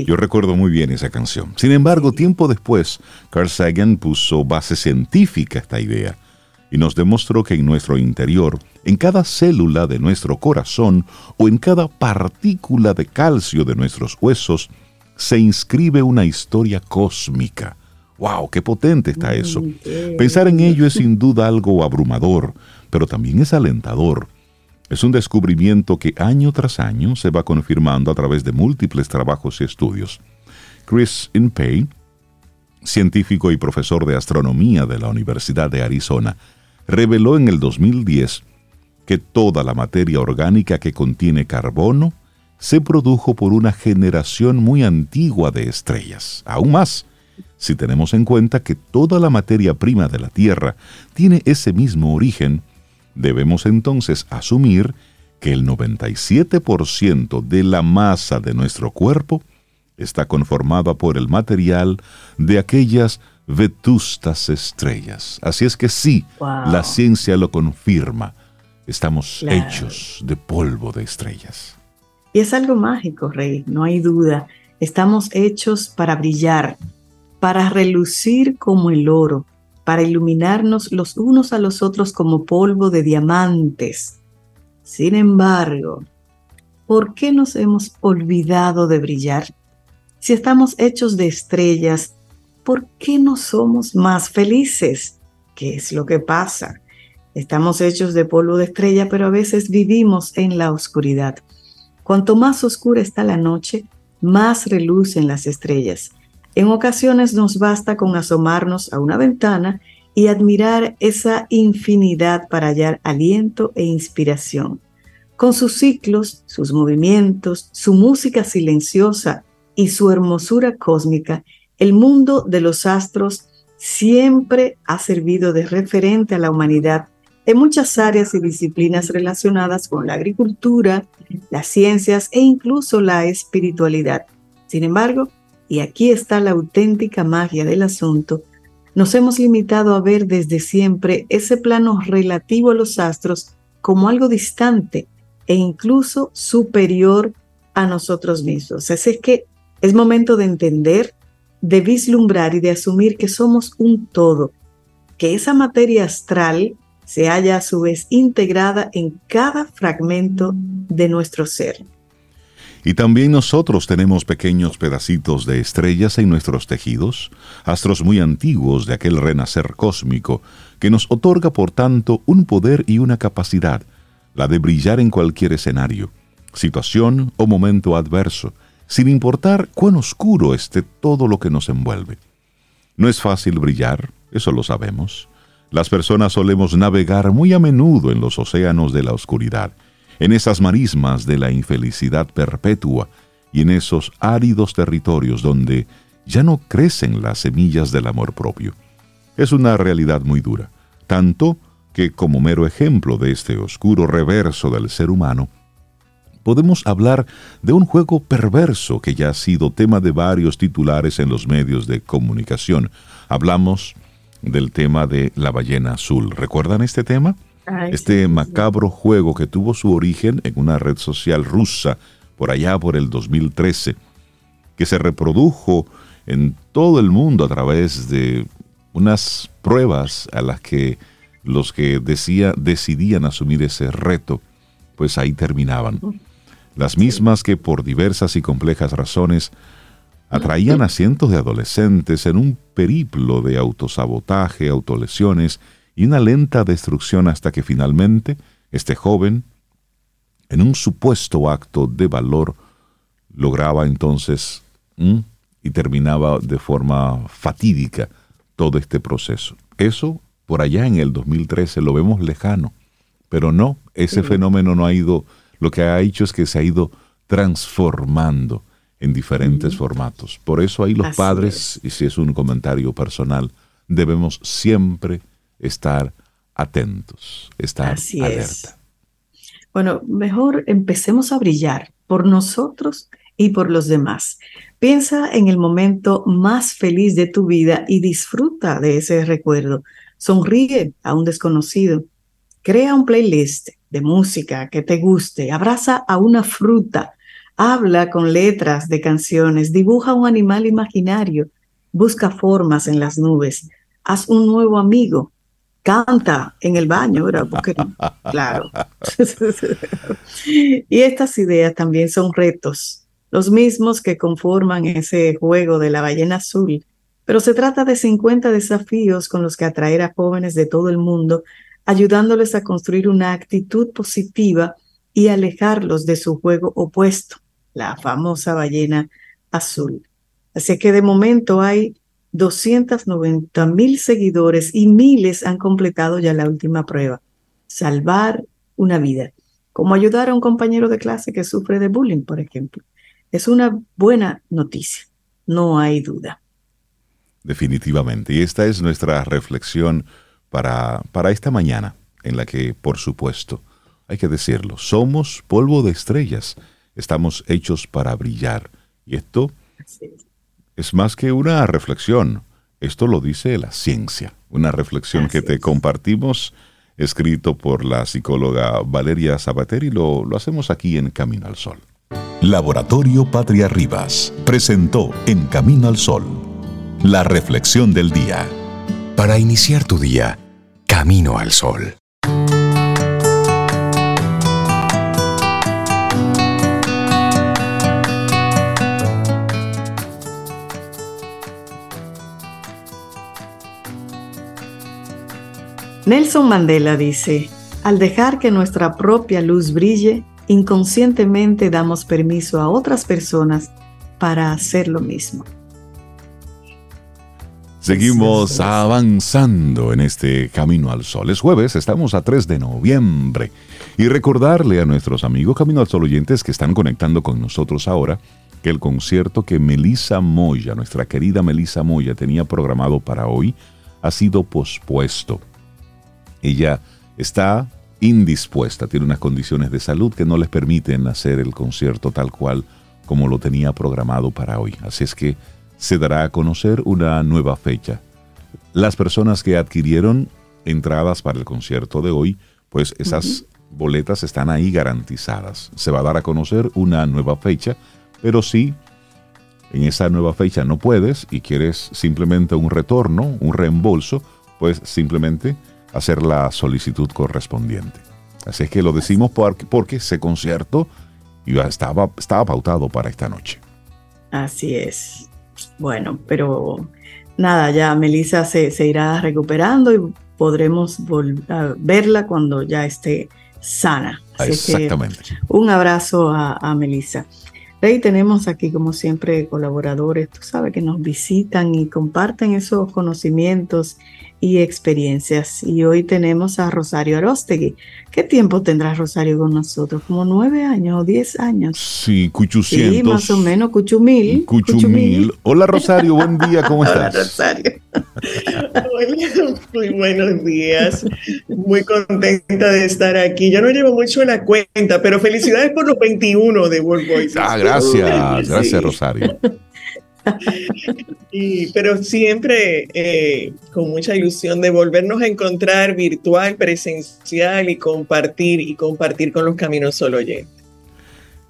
yo, recuerdo muy bien esa canción. Sin embargo, tiempo después, Carl Sagan puso base científica a esta idea y nos demostró que en nuestro interior, en cada célula de nuestro corazón o en cada partícula de calcio de nuestros huesos, se inscribe una historia cósmica. ¡Wow! ¡Qué potente está eso! Pensar en ello es sin duda algo abrumador, pero también es alentador. Es un descubrimiento que año tras año se va confirmando a través de múltiples trabajos y estudios. Chris Impey, científico y profesor de astronomía de la Universidad de Arizona, reveló en el 2010 que toda la materia orgánica que contiene carbono se produjo por una generación muy antigua de estrellas. Aún más, si tenemos en cuenta que toda la materia prima de la Tierra tiene ese mismo origen, debemos entonces asumir que el 97% de la masa de nuestro cuerpo está conformada por el material de aquellas vetustas estrellas. Así es que sí, la ciencia lo confirma. Estamos hechos de polvo de estrellas. Y es algo mágico, Rey, no hay duda. Estamos hechos para brillar, para relucir como el oro, para iluminarnos los unos a los otros como polvo de diamantes. Sin embargo, ¿por qué nos hemos olvidado de brillar? Si estamos hechos de estrellas, ¿por qué no somos más felices? ¿Qué es lo que pasa? Estamos hechos de polvo de estrella, pero a veces vivimos en la oscuridad. Cuanto más oscura está la noche, más relucen las estrellas. En ocasiones nos basta con asomarnos a una ventana y admirar esa infinidad para hallar aliento e inspiración. Con sus ciclos, sus movimientos, su música silenciosa y su hermosura cósmica, el mundo de los astros siempre ha servido de referente a la humanidad en muchas áreas y disciplinas relacionadas con la agricultura, las ciencias e incluso la espiritualidad. Sin embargo, y aquí está la auténtica magia del asunto, nos hemos limitado a ver desde siempre ese plano relativo a los astros como algo distante e incluso superior a nosotros mismos. Así es que es momento de entender, de vislumbrar y de asumir que somos un todo, que esa materia astral se halla a su vez integrada en cada fragmento de nuestro ser. Y también nosotros tenemos pequeños pedacitos de estrellas en nuestros tejidos, astros muy antiguos de aquel renacer cósmico, que nos otorga por tanto un poder y una capacidad, la de brillar en cualquier escenario, situación o momento adverso, sin importar cuán oscuro esté todo lo que nos envuelve. No es fácil brillar, eso lo sabemos. Las personas solemos navegar muy a menudo en los océanos de la oscuridad, en esas marismas de la infelicidad perpetua y en esos áridos territorios donde ya no crecen las semillas del amor propio. Es una realidad muy dura, tanto que como mero ejemplo de este oscuro reverso del ser humano, podemos hablar de un juego perverso que ya ha sido tema de varios titulares en los medios de comunicación. Hablamos del tema de la ballena azul. ¿Recuerdan este tema? Este macabro juego que tuvo su origen en una red social rusa por allá por el 2013, que se reprodujo en todo el mundo a través de unas pruebas a las que los que decía, decidían asumir ese reto, pues ahí terminaban. Las mismas que por diversas y complejas razones atraían a cientos de adolescentes en un periplo de autosabotaje, autolesiones y una lenta destrucción hasta que finalmente este joven, en un supuesto acto de valor, lograba entonces y terminaba de forma fatídica todo este proceso. Eso por allá en el 2013 lo vemos lejano, pero no, ese fenómeno no ha ido, lo que ha hecho es que se ha ido transformando en diferentes formatos. Por eso ahí los padres, y si es un comentario personal, debemos siempre estar atentos, estar alerta. Bueno, mejor empecemos a brillar por nosotros y por los demás. Piensa en el momento más feliz de tu vida y disfruta de ese recuerdo. Sonríe a un desconocido. Crea un playlist de música que te guste. Abraza a una fruta. Habla con letras de canciones. Dibuja un animal imaginario. Busca formas en las nubes. Haz un nuevo amigo canta en el baño, ¿verdad? Claro. [LAUGHS] y estas ideas también son retos, los mismos que conforman ese juego de la ballena azul. Pero se trata de 50 desafíos con los que atraer a jóvenes de todo el mundo, ayudándoles a construir una actitud positiva y alejarlos de su juego opuesto, la famosa ballena azul. Así que de momento hay 290 mil seguidores y miles han completado ya la última prueba. Salvar una vida. Como ayudar a un compañero de clase que sufre de bullying, por ejemplo. Es una buena noticia, no hay duda. Definitivamente. Y esta es nuestra reflexión para, para esta mañana, en la que, por supuesto, hay que decirlo, somos polvo de estrellas, estamos hechos para brillar. Y esto es más que una reflexión, esto lo dice la ciencia, una reflexión que te compartimos, escrito por la psicóloga Valeria Sabater y lo, lo hacemos aquí en Camino al Sol. Laboratorio Patria Rivas presentó En Camino al Sol, la reflexión del día. Para iniciar tu día, Camino al Sol. Nelson Mandela dice, al dejar que nuestra propia luz brille, inconscientemente damos permiso a otras personas para hacer lo mismo. Seguimos avanzando en este camino al sol. Es jueves, estamos a 3 de noviembre. Y recordarle a nuestros amigos Camino al Sol oyentes que están conectando con nosotros ahora que el concierto que Melisa Moya, nuestra querida Melisa Moya, tenía programado para hoy, ha sido pospuesto. Ella está indispuesta, tiene unas condiciones de salud que no les permiten hacer el concierto tal cual como lo tenía programado para hoy. Así es que se dará a conocer una nueva fecha. Las personas que adquirieron entradas para el concierto de hoy, pues esas boletas están ahí garantizadas. Se va a dar a conocer una nueva fecha, pero si en esa nueva fecha no puedes y quieres simplemente un retorno, un reembolso, pues simplemente hacer la solicitud correspondiente. Así es que lo decimos porque, ese concierto estaba, estaba pautado para esta noche. Así es. Bueno, pero nada, ya Melissa se, irá recuperando y podremos verla cuando ya esté sana. Exactamente. un abrazo a, a Melissa. Rey, tenemos aquí como siempre colaboradores, tú sabes, que nos visitan y comparten esos conocimientos y experiencias. Y hoy tenemos a Rosario Arostegui. ¿Qué tiempo tendrá Rosario con nosotros? ¿Como nueve años o diez años? Sí, Cuchucientos. Sí, más o menos, Cuchumil. Cuchumil. Hola Rosario, buen día, ¿cómo estás? Hola Rosario. muy buenos días. Muy contenta de estar aquí. Yo no llevo mucho la cuenta, pero felicidades por los 21 de World Voices. Ah, gracias. Gracias, Rosario. [LAUGHS] [LAUGHS] pero siempre eh, con mucha ilusión de volvernos a encontrar virtual, presencial y compartir y compartir con los caminos solo oyentes.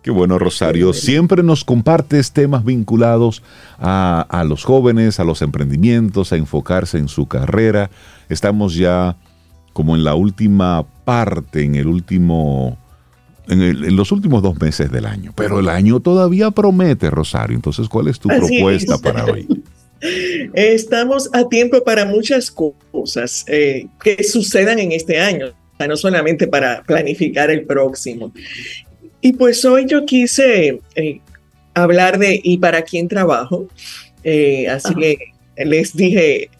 Qué bueno, Rosario. Siempre nos compartes temas vinculados a, a, los jóvenes, a los emprendimientos, a enfocarse en su carrera. Estamos ya como en la última parte, en el último en, los últimos dos meses del año. Pero el año todavía promete, Rosario. Entonces, ¿cuál es tu propuesta para hoy? [LAUGHS] Estamos a tiempo para muchas cosas eh, que sucedan en este año, no solamente para planificar el próximo. Y pues hoy yo quise eh, hablar de ¿y para quién trabajo? Eh, así que les dije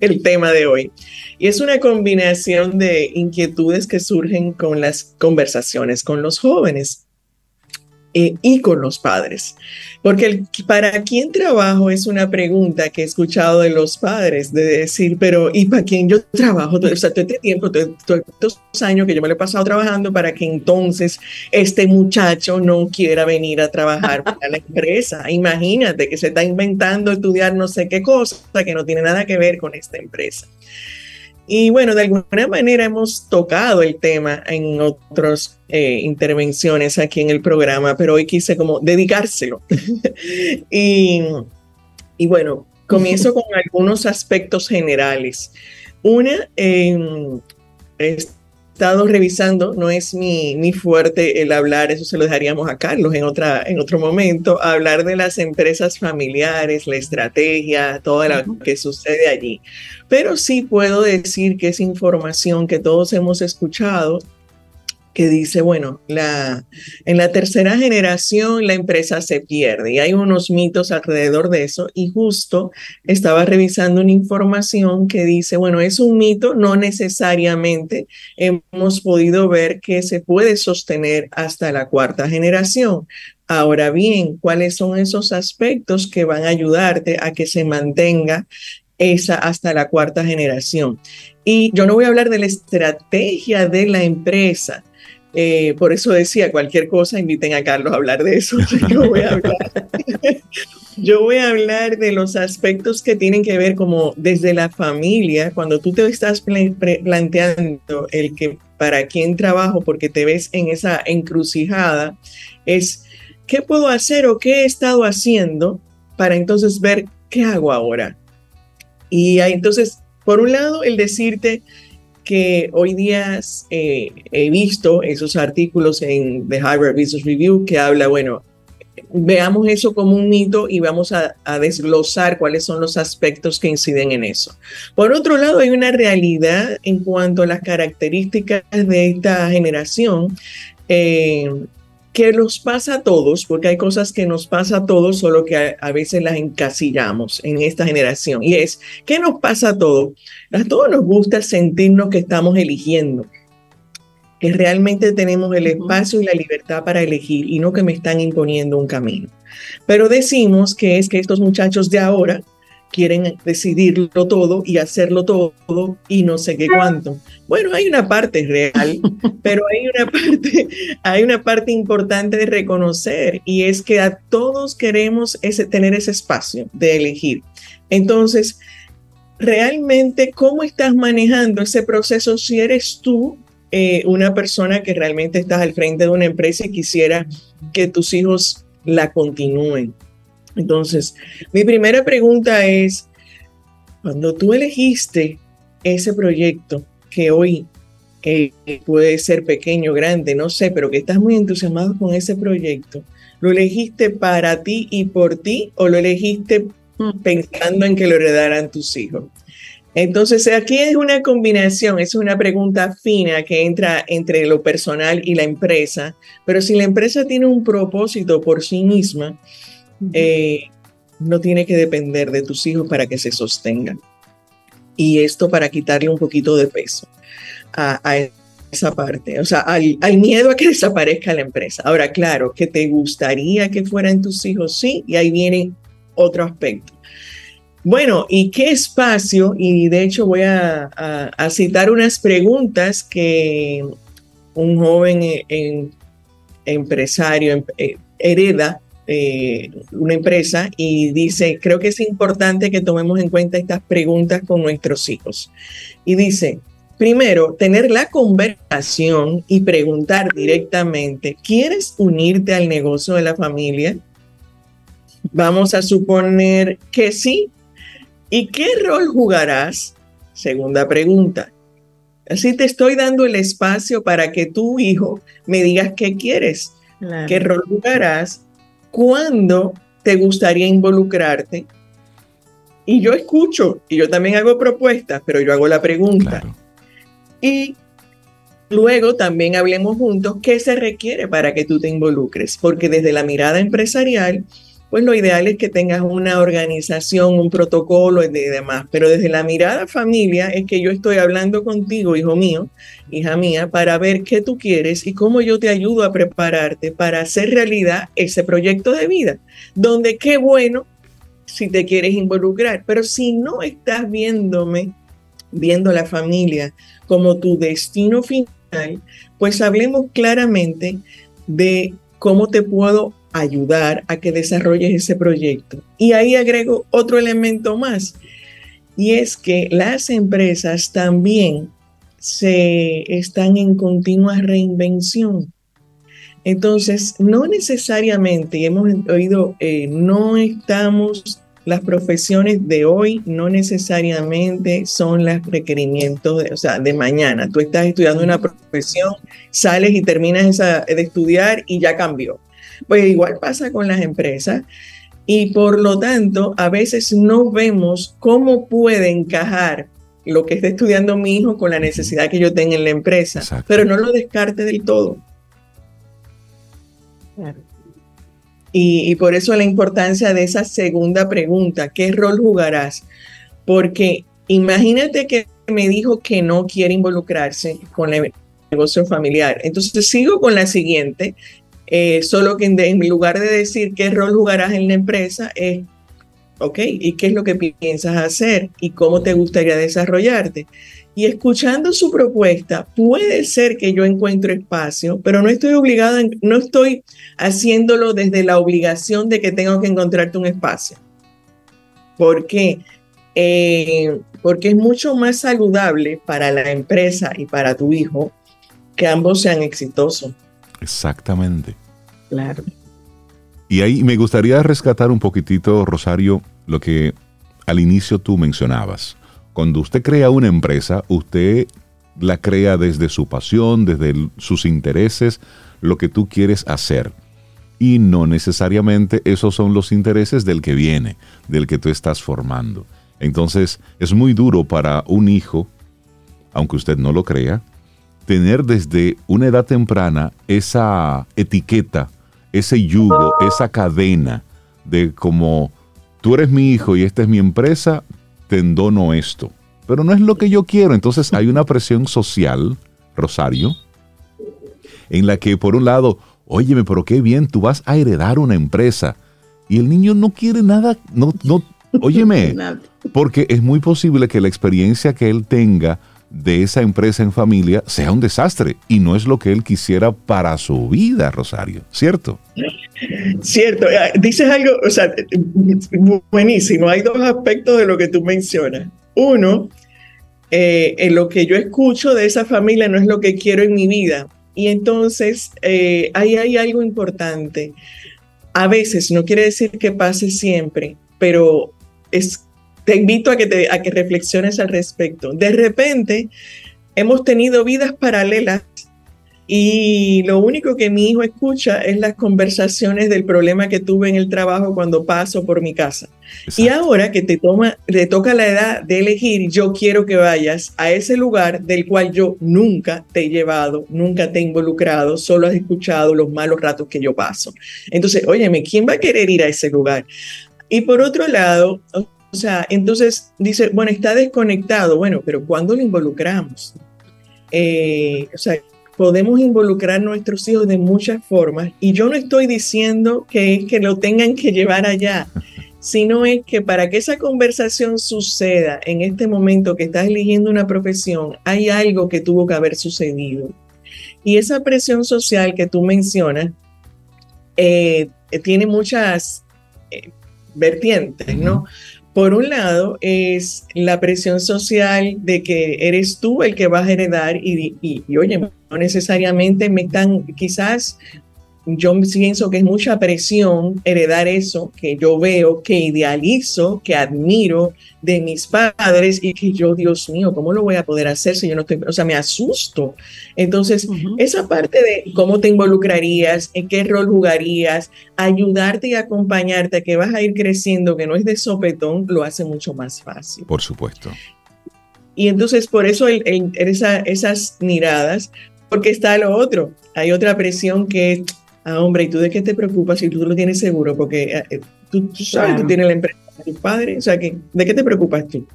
el tema de hoy. Y es una combinación de inquietudes que surgen con las conversaciones con los jóvenes. Eh, y con los padres. Porque para quién trabajo es una pregunta que he escuchado de los padres, de decir, pero ¿y para quién yo trabajo? O todo este tiempo, todos estos años que yo me lo he pasado trabajando para que entonces este muchacho no quiera venir a trabajar para la empresa. Imagínate que se está inventando estudiar no sé qué cosa que no tiene nada que ver con esta empresa. Y bueno, de alguna manera hemos tocado el tema en otras eh, intervenciones aquí en el programa, pero hoy quise como dedicárselo. [LAUGHS] y, y bueno, comienzo con [LAUGHS] algunos aspectos generales. Una, eh, estado revisando, no es mi, mi, fuerte el hablar, eso se lo dejaríamos a Carlos en, otra, en otro momento, hablar de las empresas familiares, la estrategia, todo lo que sucede allí. Pero sí puedo decir que es información que todos hemos escuchado que dice, bueno, la, en la tercera generación la empresa se pierde y hay unos mitos alrededor de eso y justo estaba revisando una información que dice, bueno, es un mito, no necesariamente hemos podido ver que se puede sostener hasta la cuarta generación. Ahora bien, ¿cuáles son esos aspectos que van a ayudarte a que se mantenga esa hasta la cuarta generación? Y yo no voy a hablar de la estrategia de la empresa, eh, por eso decía, cualquier cosa, inviten a Carlos a hablar de eso. [LAUGHS] Yo voy a hablar, [LAUGHS] yo voy a hablar de los aspectos que tienen que ver como desde la familia, cuando tú te estás planteando el que para quién trabajo, porque te ves en esa encrucijada, es qué puedo hacer o qué he estado haciendo para entonces ver qué hago ahora. Y entonces, por un lado, el decirte, que hoy día eh, he visto esos artículos en The Harvard Business Review que habla, bueno, veamos eso como un mito y vamos a, desglosar cuáles son los aspectos que inciden en eso. Por otro lado, hay una realidad en cuanto a las características de esta generación. Eh, que nos pasa a todos, porque hay cosas que nos pasa a todos, solo que a, veces las encasillamos en esta generación. Y es, ¿qué nos pasa a todos? A todos nos gusta sentirnos que estamos eligiendo, que realmente tenemos el espacio y la libertad para elegir y no que me están imponiendo un camino. Pero decimos que es que estos muchachos de ahora quieren decidirlo todo y hacerlo todo y no sé qué cuánto. Bueno, hay una parte real, [LAUGHS] pero hay una parte, hay una parte importante de reconocer y es que a todos queremos ese, tener ese espacio de elegir. Entonces, realmente, ¿cómo estás manejando ese proceso si eres tú eh, una persona que realmente estás al frente de una empresa y quisiera que tus hijos la continúen? Entonces, mi primera pregunta es, cuando tú elegiste ese proyecto que hoy eh, puede ser pequeño, grande, no sé, pero que estás muy entusiasmado con ese proyecto, ¿lo elegiste para ti y por ti o lo elegiste pensando en que lo heredaran tus hijos? Entonces, aquí es una combinación, es una pregunta fina que entra entre lo personal y la empresa, pero si la empresa tiene un propósito por sí misma, eh, no tiene que depender de tus hijos para que se sostengan. Y esto para quitarle un poquito de peso a, esa parte, o sea, al, miedo a que [LAUGHS] desaparezca la empresa. Ahora, claro, que te gustaría que fueran tus hijos, sí, y ahí viene otro aspecto. Bueno, ¿y qué espacio? Y de hecho voy a, citar unas preguntas que un joven eh, empresario em, eh, hereda eh, una empresa y dice, creo que es importante que tomemos en cuenta estas preguntas con nuestros hijos. Y dice, primero, tener la conversación y preguntar directamente, ¿quieres unirte al negocio de la familia? Vamos a suponer que sí. ¿Y qué rol jugarás? Segunda pregunta. Así te estoy dando el espacio para que tu hijo me digas qué quieres, qué rol jugarás cuándo te gustaría involucrarte. Y yo escucho y yo también hago propuestas, pero yo hago la pregunta. Y luego también hablemos juntos qué se requiere para que tú te involucres, porque desde la mirada empresarial pues lo ideal es que tengas una organización, un protocolo y demás. Pero desde la mirada familia es que yo estoy hablando contigo, hijo mío, hija mía, para ver qué tú quieres y cómo yo te ayudo a prepararte para hacer realidad ese proyecto de vida. Donde qué bueno si te quieres involucrar, pero si no estás viéndome, viendo la familia como tu destino final, pues hablemos claramente de cómo te puedo ayudar a que desarrolles ese proyecto. Y ahí agrego otro elemento más, y es que las empresas también se están en continua reinvención. Entonces, no necesariamente, y hemos oído, eh, no estamos las profesiones de hoy no necesariamente son los requerimientos de, o sea, de mañana. Tú estás estudiando una profesión, sales y terminas esa, de estudiar y ya cambió. Pues igual pasa con las empresas y por lo tanto a veces no vemos cómo puede encajar lo que está estudiando mi hijo con la necesidad que yo tenga en la empresa, pero no lo descarte del todo. Y, por eso la importancia de esa segunda pregunta, ¿qué rol jugarás? Porque imagínate que me dijo que no quiere involucrarse con el negocio familiar. Entonces sigo con la siguiente, eh, solo que en, lugar de decir qué rol jugarás en la empresa, es, ok, ¿y qué es lo que piensas hacer? ¿Y cómo te gustaría desarrollarte? y escuchando su propuesta, puede ser que yo encuentre espacio, pero no estoy obligada, no estoy haciéndolo desde la obligación de que tengo que encontrarte un espacio. ¿Por qué? Eh, porque es mucho más saludable para la empresa y para tu hijo que ambos sean exitosos. Exactamente. Claro. Y ahí me gustaría rescatar un poquitito, Rosario, lo que al inicio tú mencionabas cuando usted crea una empresa, usted la crea desde su pasión, desde sus intereses, lo que tú quieres hacer. Y no necesariamente esos son los intereses del que viene, del que tú estás formando. Entonces es muy duro para un hijo, aunque usted no lo crea, tener desde una edad temprana esa etiqueta, ese yugo, esa cadena de como tú eres mi hijo y esta es mi empresa, te endono esto. Pero no es lo que yo quiero. Entonces hay una presión social, Rosario, en la que por un lado, óyeme, pero qué bien, tú vas a heredar una empresa. Y el niño no quiere nada, no, no, óyeme, [LAUGHS] porque es muy posible que la experiencia que él tenga de esa empresa en familia sea un desastre y no es lo que él quisiera para su vida, Rosario, ¿cierto? Cierto, ah, dices algo, o sea, buenísimo, hay dos aspectos de lo que tú mencionas. Uno, eh, en lo que yo escucho de esa familia no es lo que quiero en mi vida. Y entonces eh, ahí hay algo importante. A veces, no quiere decir que pase siempre, pero es te invito a que, te, a que reflexiones al respecto. De repente, hemos tenido vidas paralelas y lo único que mi hijo escucha es las conversaciones del problema que tuve en el trabajo cuando paso por mi casa. Y ahora que te, toma, te toca la edad de elegir, yo quiero que vayas a ese lugar del cual yo nunca te he llevado, nunca te he involucrado, solo has escuchado los malos ratos que yo paso. Entonces, óyeme, ¿quién va a querer ir a ese lugar? Y por otro lado, o sea, entonces dice, bueno, está desconectado. Bueno, pero ¿cuándo lo involucramos? Eh, o sea, podemos involucrar a nuestros hijos de muchas formas y yo no estoy diciendo que que lo tengan que llevar allá, sino es que para que esa conversación suceda en este momento que estás eligiendo una profesión, hay algo que tuvo que haber sucedido. Y esa presión social que tú mencionas eh, tiene muchas eh, vertientes, ¿no? Por un lado, es la presión social de que eres tú el que vas a heredar y, y, oye, no necesariamente me están, quizás yo pienso que es mucha presión heredar eso que yo veo, que idealizo, que admiro de mis padres y que yo, Dios mío, ¿cómo lo voy a poder hacer si yo no estoy, o sea, me asusto. Entonces, esa parte de cómo te involucrarías, en qué rol jugarías, ayudarte y acompañarte que vas a ir creciendo, que no es de sopetón, lo hace mucho más fácil. Por supuesto. Y entonces, por eso esas miradas, porque está lo otro. Hay otra presión que ah, hombre, ¿y tú de qué te preocupas si tú lo tienes seguro? Porque eh, eh, tú, sabes, tú tienes la empresa de tu padre, o sea, que, ¿de qué te preocupas tú?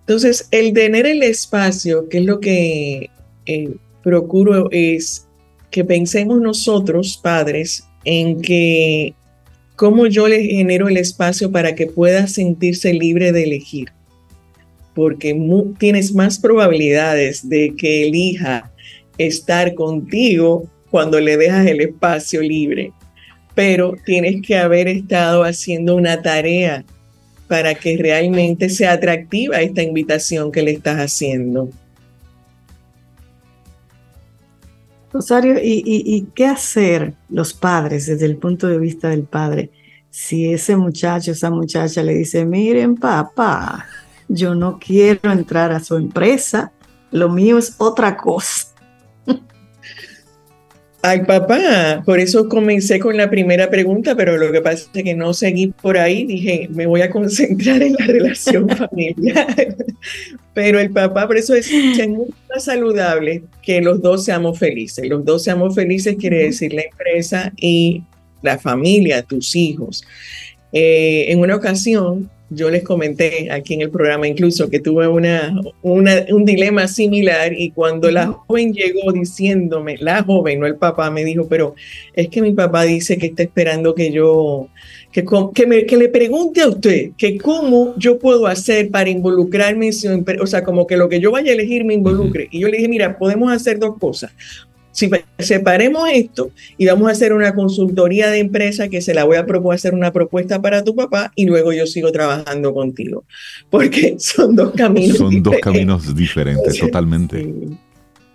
Entonces, el tener el espacio, que es lo que eh, procuro, es que pensemos nosotros, padres, en que cómo yo le genero el espacio para que pueda sentirse libre de elegir. Porque tienes más probabilidades de que elija estar contigo cuando le dejas el espacio libre, pero tienes que haber estado haciendo una tarea para que realmente sea atractiva esta invitación que le estás haciendo. Rosario, ¿y, qué hacer los padres desde el punto de vista del padre si ese muchacho, esa muchacha le dice, miren papá, yo no quiero entrar a su empresa, lo mío es otra cosa. Ay, papá, por eso comencé con la primera pregunta, pero lo que pasa es que no seguí por ahí. Dije, me voy a concentrar en la relación [LAUGHS] familiar. pero el papá, por eso es, más saludable que los dos seamos felices. Los dos seamos felices quiere decir la empresa y la familia, tus hijos. Eh, en una ocasión, yo les comenté aquí en el programa incluso que tuve una, un dilema similar y cuando la joven llegó diciéndome, la joven, no el papá, me dijo, pero es que mi papá dice que está esperando que yo, que, que, me, que le pregunte a usted que cómo yo puedo hacer para involucrarme o sea, como que lo que yo vaya a elegir me involucre. Y yo le dije, mira, podemos hacer dos cosas si separemos esto y vamos a hacer una consultoría de empresa que se la voy a proponer hacer una propuesta para tu papá y luego yo sigo trabajando contigo. Porque son dos caminos. Son dos caminos diferentes, totalmente.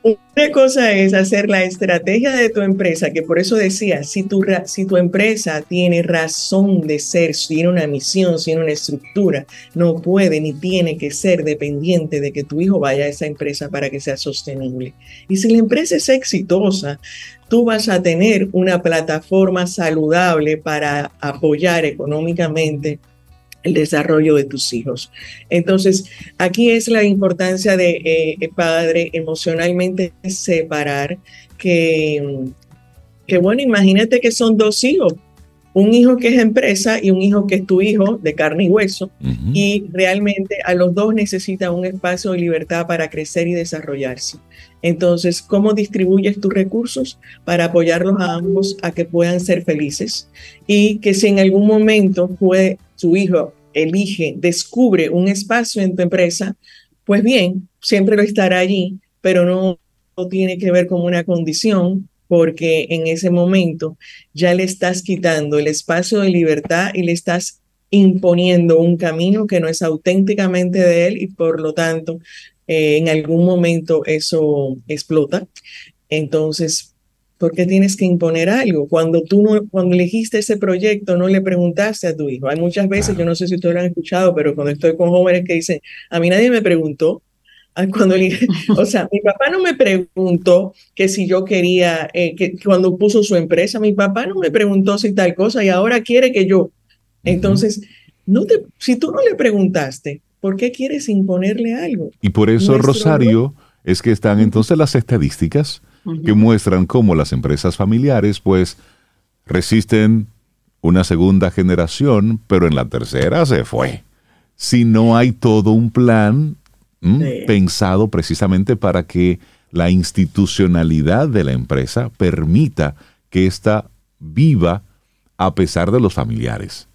Una cosa es hacer la estrategia de tu empresa, que por eso decía, si tu, si tu empresa tiene razón de ser, si tiene una misión, si tiene una estructura, no puede ni tiene que ser dependiente de que tu hijo vaya a esa empresa para que sea sostenible. Y si la empresa es exitosa, tú vas a tener una plataforma saludable para apoyar económicamente el desarrollo de tus hijos. Entonces, aquí es la importancia de eh, padre emocionalmente separar que, que, bueno, imagínate que son dos hijos, un hijo que es empresa y un hijo que es tu hijo de carne y hueso, y realmente a los dos necesitan un espacio de libertad para crecer y desarrollarse. Entonces, ¿cómo distribuyes tus recursos para apoyarlos a ambos a que puedan ser felices? Y que si en algún momento fue su hijo elige, descubre un espacio en tu empresa, pues bien, siempre lo estará allí, pero no, tiene que ver con una condición, porque en ese momento ya le estás quitando el espacio de libertad y le estás imponiendo un camino que no es auténticamente de él y por lo tanto eh, en algún momento eso explota. Entonces, ¿Por qué tienes que imponer algo? Cuando tú no, cuando elegiste ese proyecto, no le preguntaste a tu hijo. Hay muchas veces, yo no sé si ustedes lo han escuchado, pero cuando estoy con jóvenes que dicen, a mí nadie me preguntó. [LAUGHS] Cuando o sea, mi papá no me preguntó que si yo quería, eh, que cuando puso su empresa, mi papá no me preguntó si tal cosa y ahora quiere que yo. Entonces, no te, si tú no le preguntaste, ¿por qué quieres imponerle algo? Y por eso, Rosario, es que están entonces las estadísticas que muestran cómo las empresas familiares pues resisten una segunda generación, pero en la tercera se fue. Si no hay todo un plan pensado precisamente para que la institucionalidad de la empresa permita que ésta viva a pesar de los familiares.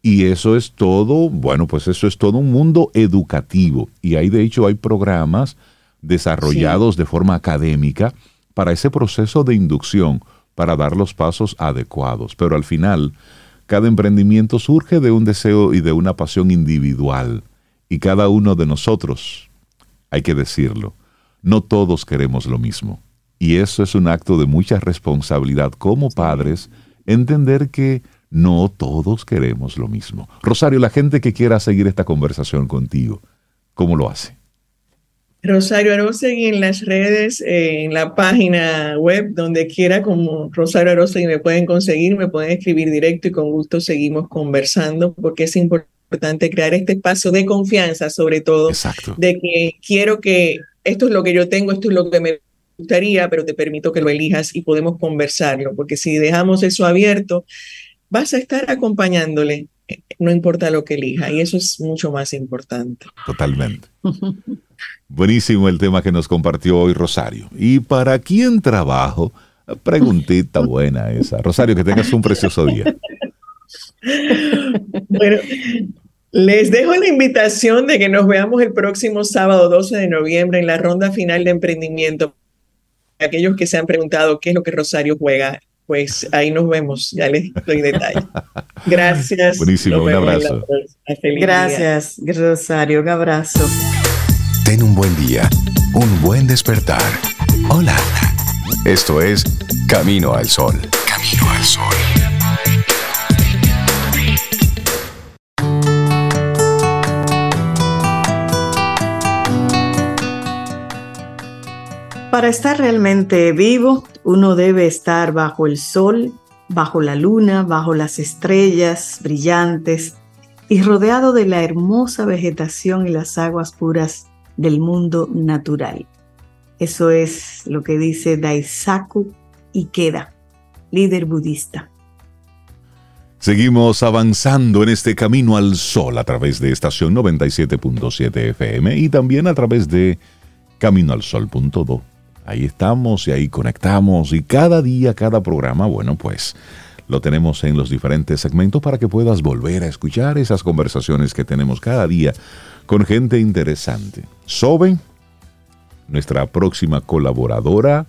Y eso es todo, bueno, pues eso es todo un mundo educativo. Y ahí de hecho hay programas desarrollados de forma académica para ese proceso de inducción, para dar los pasos adecuados. Pero al final, cada emprendimiento surge de un deseo y de una pasión individual. Y cada uno de nosotros, hay que decirlo, no todos queremos lo mismo. Y eso es un acto de mucha responsabilidad como padres, entender que no todos queremos lo mismo. Rosario, la gente que quiera seguir esta conversación contigo, ¿cómo lo hace? Rosario Arosegui en las redes, eh, en la página web, donde quiera, como Rosario Arosegui me pueden conseguir, me pueden escribir directo y con gusto seguimos conversando, porque es importante crear este espacio de confianza, sobre todo, de que quiero que esto es lo que yo tengo, esto es lo que me gustaría, pero te permito que lo elijas y podemos conversarlo, porque si dejamos eso abierto, vas a estar acompañándole, no importa lo que elija, y eso es mucho más importante. Totalmente. [LAUGHS] Buenísimo el tema que nos compartió hoy Rosario. ¿Y para quién trabajo? Preguntita [LAUGHS] buena esa. Rosario, que tengas un precioso día. Bueno, les dejo la invitación de que nos veamos el próximo sábado 12 de noviembre en la ronda final de emprendimiento. Aquellos que se han preguntado qué es lo que Rosario juega, pues ahí nos vemos, ya les doy detalle. Gracias. Buenísimo, un abrazo. Gracias. Rosario, un abrazo. Ten un buen día, un buen despertar. Hola. Esto es Camino al Sol. Camino al Sol. Para estar realmente vivo, uno debe estar bajo el sol, bajo la luna, bajo las estrellas brillantes y rodeado de la hermosa vegetación y las aguas puras del mundo natural. Eso es lo que dice Daisaku Ikeda, líder budista. Seguimos avanzando en este camino al sol a través de estación 97.7 FM y también a través de caminoalsol.do. Ahí estamos y ahí conectamos. Y cada día, cada programa, bueno, pues lo tenemos en los diferentes segmentos para que puedas volver a escuchar esas conversaciones que tenemos cada día con gente interesante. Sobe, nuestra próxima colaboradora,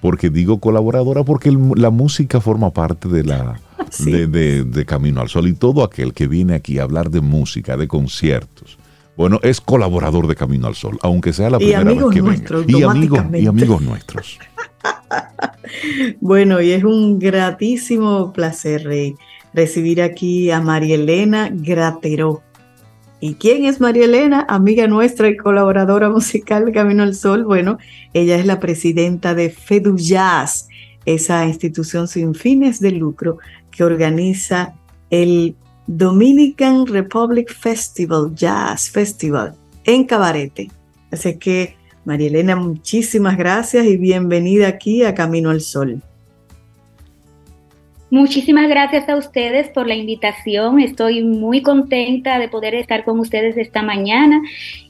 porque digo colaboradora porque la música forma parte de la [LAUGHS] de Camino al Sol y todo aquel que viene aquí a hablar de música, de conciertos, bueno, es colaborador de Camino al Sol, aunque sea la primera vez que venga. Y amigos, y amigos nuestros. [LAUGHS] bueno, y es un gratísimo placer recibir aquí a María Elena Grateró. ¿Y quién es María Elena? Amiga nuestra y colaboradora musical de Camino al Sol. Bueno, ella es la presidenta de FEDUJAZ, esa institución sin fines de lucro que organiza el Dominican Republic Festival, Jazz Festival, en Cabarete. Así que, María Elena, muchísimas gracias y bienvenida aquí a Camino al Sol. Muchísimas gracias a ustedes por la invitación. Estoy muy contenta de poder estar con ustedes esta mañana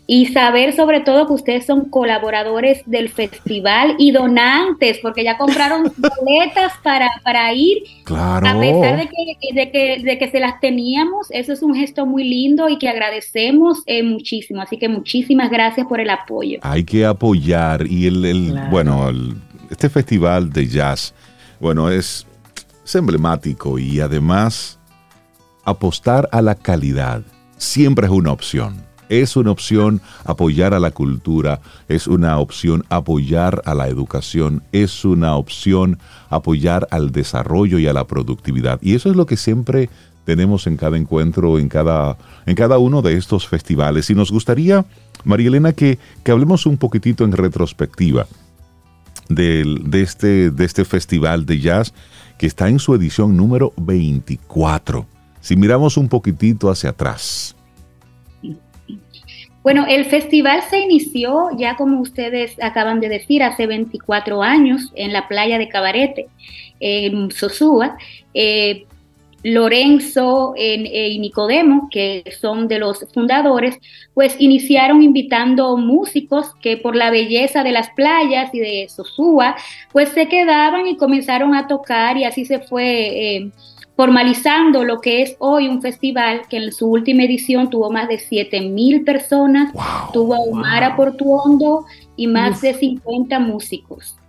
y saber sobre todo que ustedes son colaboradores del festival y donantes, porque ya compraron [LAUGHS] boletas para, para ir. Claro. A pesar de que, de, que, de que se las teníamos, eso es un gesto muy lindo y que agradecemos eh, muchísimo. Así que muchísimas gracias por el apoyo. Hay que apoyar y el, el bueno, este festival de jazz, bueno, es es emblemático y además apostar a la calidad siempre es una opción. Es una opción apoyar a la cultura, es una opción apoyar a la educación, es una opción apoyar al desarrollo y a la productividad. Y eso es lo que siempre tenemos en cada encuentro, en cada, en cada uno de estos festivales. Y nos gustaría, María Elena, que, que hablemos un poquitito en retrospectiva de, este, de este festival de jazz que está en su edición número 24. Si miramos un poquitito hacia atrás. Bueno, el festival se inició ya como ustedes acaban de decir hace 24 años en la playa de Cabarete, en Sosúa. Eh, Lorenzo eh, y Nicodemo, que son de los fundadores, pues iniciaron invitando músicos que por la belleza de las playas y de Sosúa, pues se quedaban y comenzaron a tocar y así se fue eh, formalizando lo que es hoy un festival que en su última edición tuvo más de 7 mil personas, tuvo a Umara Portuondo y más de 50 músicos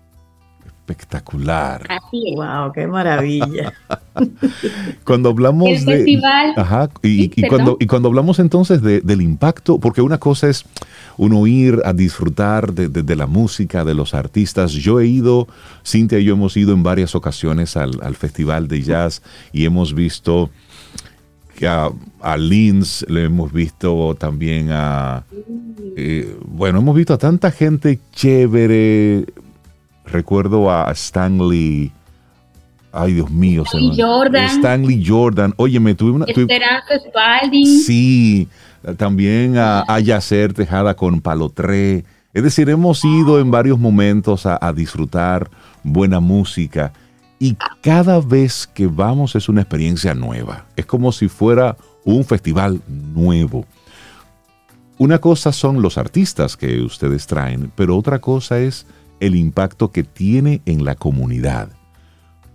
espectacular. Así es. Wow, qué maravilla. [LAUGHS] cuando hablamos el de festival, ajá, y, cuando y cuando hablamos entonces del impacto, porque una cosa es uno ir a disfrutar de, la música de los artistas. Yo he ido, Cintia y yo hemos ido en varias ocasiones al, festival de jazz y hemos visto a, a Linz, le hemos visto también a, eh, bueno, hemos visto a tanta gente chévere, recuerdo a Stanley. Ay, Dios mío. Stanley Jordan. Stanley Jordan. Oye, me tuve una. Esperanza Spalding. Sí. También a, a Yacer Tejada con Palotré. Es decir, hemos ido en varios momentos a, a disfrutar buena música. Y cada vez que vamos es una experiencia nueva. Es como si fuera un festival nuevo. Una cosa son los artistas que ustedes traen, pero otra cosa es el impacto que tiene en la comunidad.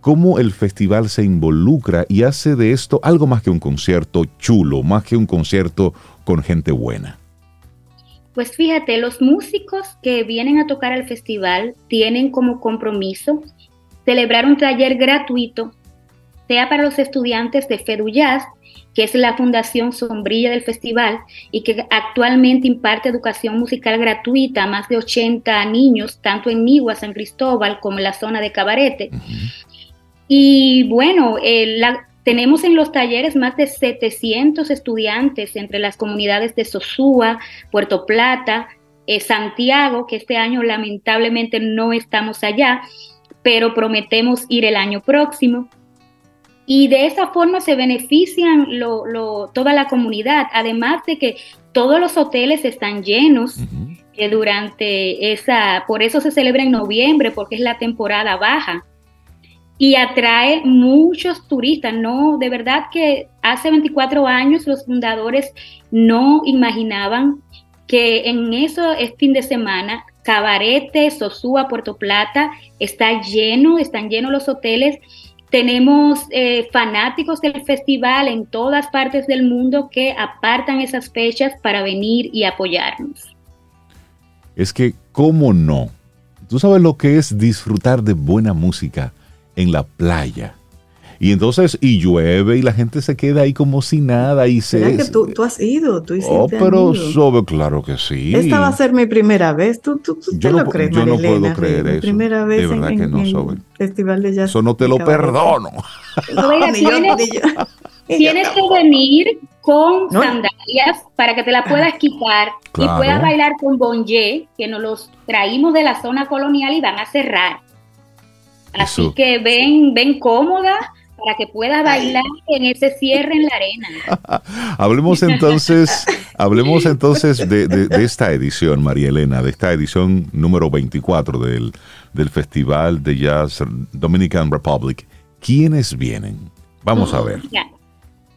Cómo el festival se involucra y hace de esto algo más que un concierto chulo, más que un concierto con gente buena. Pues fíjate, los músicos que vienen a tocar al festival tienen como compromiso celebrar un taller gratuito, sea para los estudiantes de FEDUYAS que es la fundación sombrilla del festival y que actualmente imparte educación musical gratuita a más de 80 niños, tanto en Nigua, San Cristóbal, como en la zona de Cabarete. Y bueno, tenemos en los talleres más de 700 estudiantes entre las comunidades de Sosúa, Puerto Plata, eh, Santiago, que este año lamentablemente no estamos allá, pero prometemos ir el año próximo. Y de esa forma se benefician toda la comunidad, además de que todos los hoteles están llenos eh, durante esa, por eso se celebra en noviembre, porque es la temporada baja y atrae muchos turistas. No, de verdad que hace 24 años los fundadores no imaginaban que en eso es fin de semana Cabarete, Sosúa, Puerto Plata está lleno, están llenos los hoteles. Tenemos eh, fanáticos del festival en todas partes del mundo que apartan esas fechas para venir y apoyarnos. Es que, ¿cómo no? Tú sabes lo que es disfrutar de buena música en la playa. Y entonces, y llueve y la gente se queda ahí como si nada y se... que tú, tú, has ido? ¿Tú hiciste oh, pero sobre, claro que sí. Esta va a ser mi primera vez. ¿Tú, tú, yo no, lo crees, Yo no puedo creer eso. primera vez de verdad que no, en Festival de Jazz. Eso no te lo perdono. [LAUGHS] tienes, que venir con sandalias para que te la puedas quitar y puedas bailar con bonje, que nos los traímos de la zona colonial y van a cerrar. Así que ven, ven cómoda para que puedas bailar en ese cierre en la arena. [LAUGHS] hablemos entonces, hablemos entonces de, esta edición, María Elena, de esta edición número 24 del, del Festival de Jazz Dominican Republic. ¿Quiénes vienen? Vamos a ver.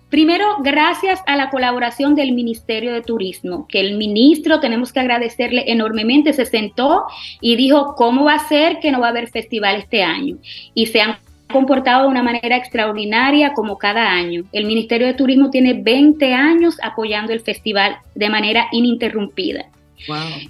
Primero, gracias a la colaboración del Ministerio de Turismo, que el ministro, tenemos que agradecerle enormemente, se sentó y dijo, ¿cómo va a ser que no va a haber festival este año? Y se han comportado de una manera extraordinaria como cada año. El Ministerio de Turismo tiene 20 años apoyando el festival de manera ininterrumpida.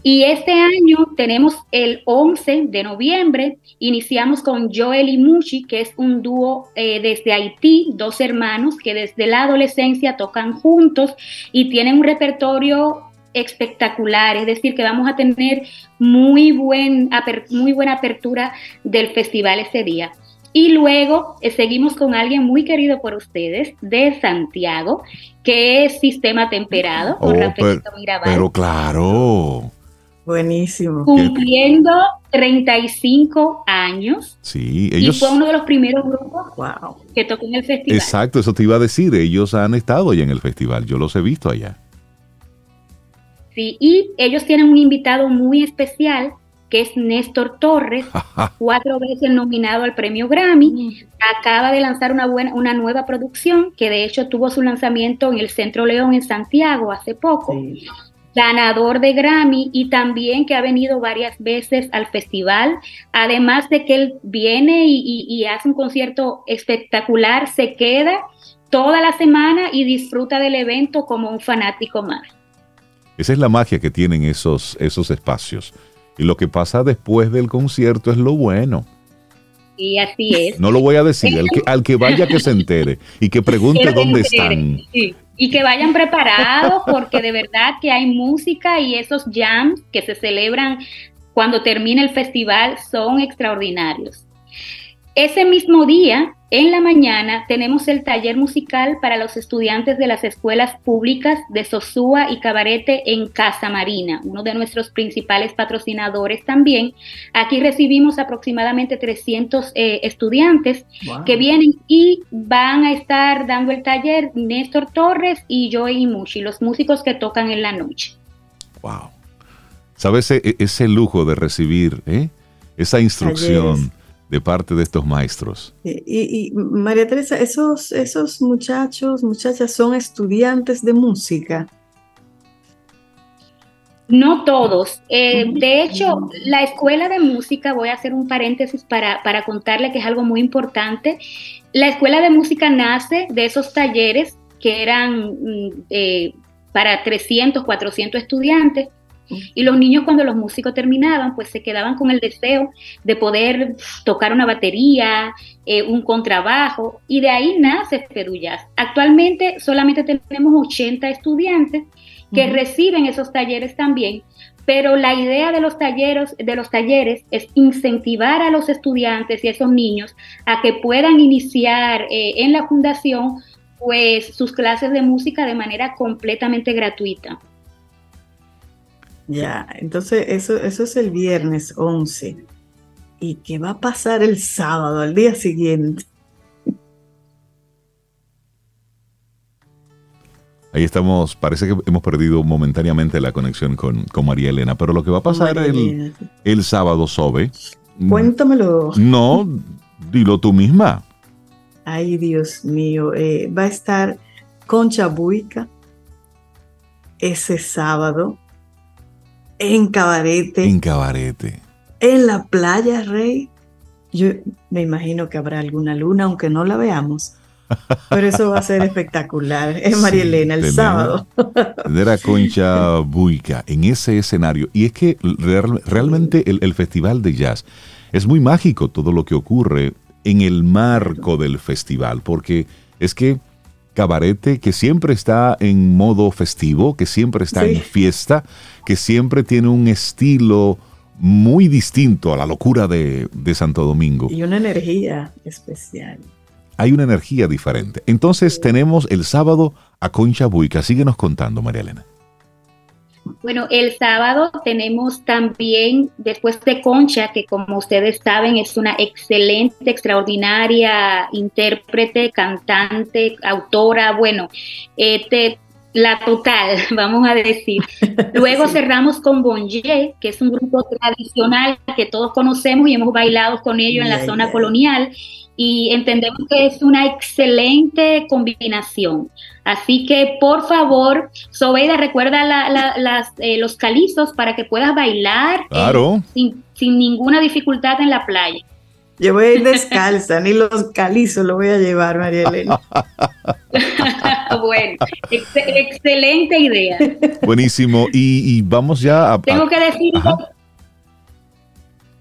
Y este año tenemos el 11 de noviembre, iniciamos con Joel y Mushi, que es un dúo eh, desde Haití, dos hermanos que desde la adolescencia tocan juntos y tienen un repertorio espectacular, es decir, que vamos a tener muy, buen, muy buena apertura del festival ese día. Y luego eh, seguimos con alguien muy querido por ustedes de Santiago, que es Sistema Temperado, con oh, pero, pero claro. Buenísimo. Cumpliendo 35 años. Sí, ellos. Y fue uno de los primeros grupos que tocó en el festival. Exacto, eso te iba a decir. Ellos han estado ya en el festival. Yo los he visto allá. Sí, y ellos tienen un invitado muy especial que es Néstor Torres, [LAUGHS] cuatro veces nominado al premio Grammy. Mm. Acaba de lanzar una, buena, una nueva producción que de hecho tuvo su lanzamiento en el Centro León en Santiago hace poco. Ganador de Grammy y también que ha venido varias veces al festival. Además de que él viene y, y hace un concierto espectacular, se queda toda la semana y disfruta del evento como un fanático más. Esa es la magia que tienen esos, esos espacios y lo que pasa después del concierto es lo bueno. Y así es. No lo voy a decir, que, al que vaya que se entere y que pregunte dónde están. Y que vayan preparados porque de verdad que hay música y esos jams que se celebran cuando termina el festival son extraordinarios. Ese mismo día en la mañana tenemos el taller musical para los estudiantes de las escuelas públicas de Sosúa y Cabarete en Casa Marina, uno de nuestros principales patrocinadores también. Aquí recibimos aproximadamente 300 eh, estudiantes que vienen y van a estar dando el taller Néstor Torres y Joey Mushi, los músicos que tocan en la noche. Wow. ¿Sabes e, ese, lujo de recibir eh? esa instrucción? De parte de estos maestros. Y, María Teresa, esos, esos muchachos, muchachas son estudiantes de música. No todos. Eh, de hecho, la escuela de música, voy a hacer un paréntesis para, para contarle que es algo muy importante. La escuela de música nace de esos talleres que eran mm, eh, para 300, 400 estudiantes y los niños cuando los músicos terminaban, pues se quedaban con el deseo de poder tocar una batería, eh, un contrabajo, y de ahí nace Feduyas. Actualmente solamente tenemos 80 estudiantes que reciben esos talleres también, pero la idea de los talleres, de los talleres es incentivar a los estudiantes y a esos niños a que puedan iniciar eh, en la fundación pues sus clases de música de manera completamente gratuita. Ya, entonces eso, eso es el viernes 11. ¿Y qué va a pasar el sábado, al día siguiente? Ahí estamos, parece que hemos perdido momentáneamente la conexión con, con María Elena, pero lo que va a pasar el, el, sábado, Sobe. Mm, Cuéntamelo. No, dilo tú misma. Ay, Dios mío, eh, va a estar Concha Buica ese sábado en Cabarete. En Cabarete. En la playa, Rey. Yo me imagino que habrá alguna luna, aunque no la veamos. Pero eso va a ser espectacular. Es María Elena el sábado. De la Concha Buica en ese escenario. Y es que realmente el, el, Festival de Jazz es muy mágico todo lo que ocurre en el marco del festival, porque es que Cabarete, que siempre está en modo festivo, que siempre está en fiesta, que siempre tiene un estilo muy distinto a la locura de, de Santo Domingo. Y una energía especial hay una energía diferente. Entonces tenemos el sábado a Concha Buica. Síguenos contando, María Elena. Bueno, el sábado tenemos también, después de Concha, que como ustedes saben es una excelente, extraordinaria intérprete, cantante, autora, bueno, este, la total, [LAUGHS] vamos a decir. Luego cerramos con Bonje, que es un grupo tradicional que todos conocemos y hemos bailado con ellos en la zona colonial y entendemos que es una excelente combinación. Así que, por favor, Sobeida, recuerda las, eh, los calizos para que puedas bailar eh, sin, sin, ninguna dificultad en la playa. Yo voy a ir descalza, ni los calizos lo voy a llevar, María Elena. [LAUGHS] bueno, excelente idea. Buenísimo. Y, vamos ya a... Tengo que decir...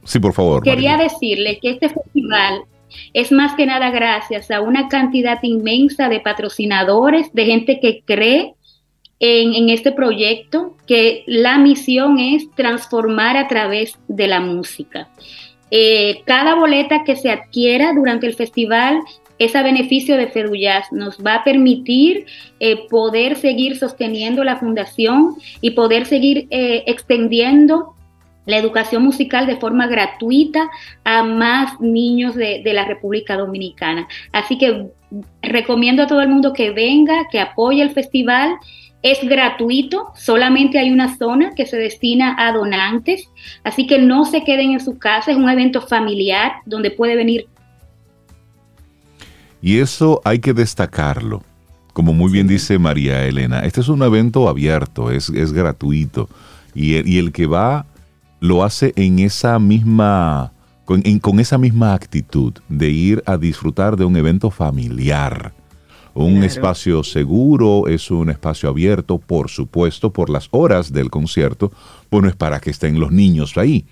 Sí, por favor. Quería decirle que este festival es más que nada gracias a una cantidad inmensa de patrocinadores, de gente que cree en, este proyecto, que la misión es transformar a través de la música. Eh, cada boleta que se adquiera durante el festival es a beneficio de Feduyaz, nos va a permitir eh, poder seguir sosteniendo la fundación y poder seguir eh, extendiendo la educación musical de forma gratuita a más niños de, la República Dominicana. Así que recomiendo a todo el mundo que venga, que apoye el festival. Es gratuito, solamente hay una zona que se destina a donantes, así que no se queden en su casa, es un evento familiar donde puede venir. Y eso hay que destacarlo. Como muy bien dice María Elena, este es un evento abierto, es, es gratuito. Y y el que va lo hace en esa misma, con, esa misma actitud de ir a disfrutar de un evento familiar. Un espacio seguro, es un espacio abierto, por supuesto, por las horas del concierto, bueno, es para que estén los niños ahí,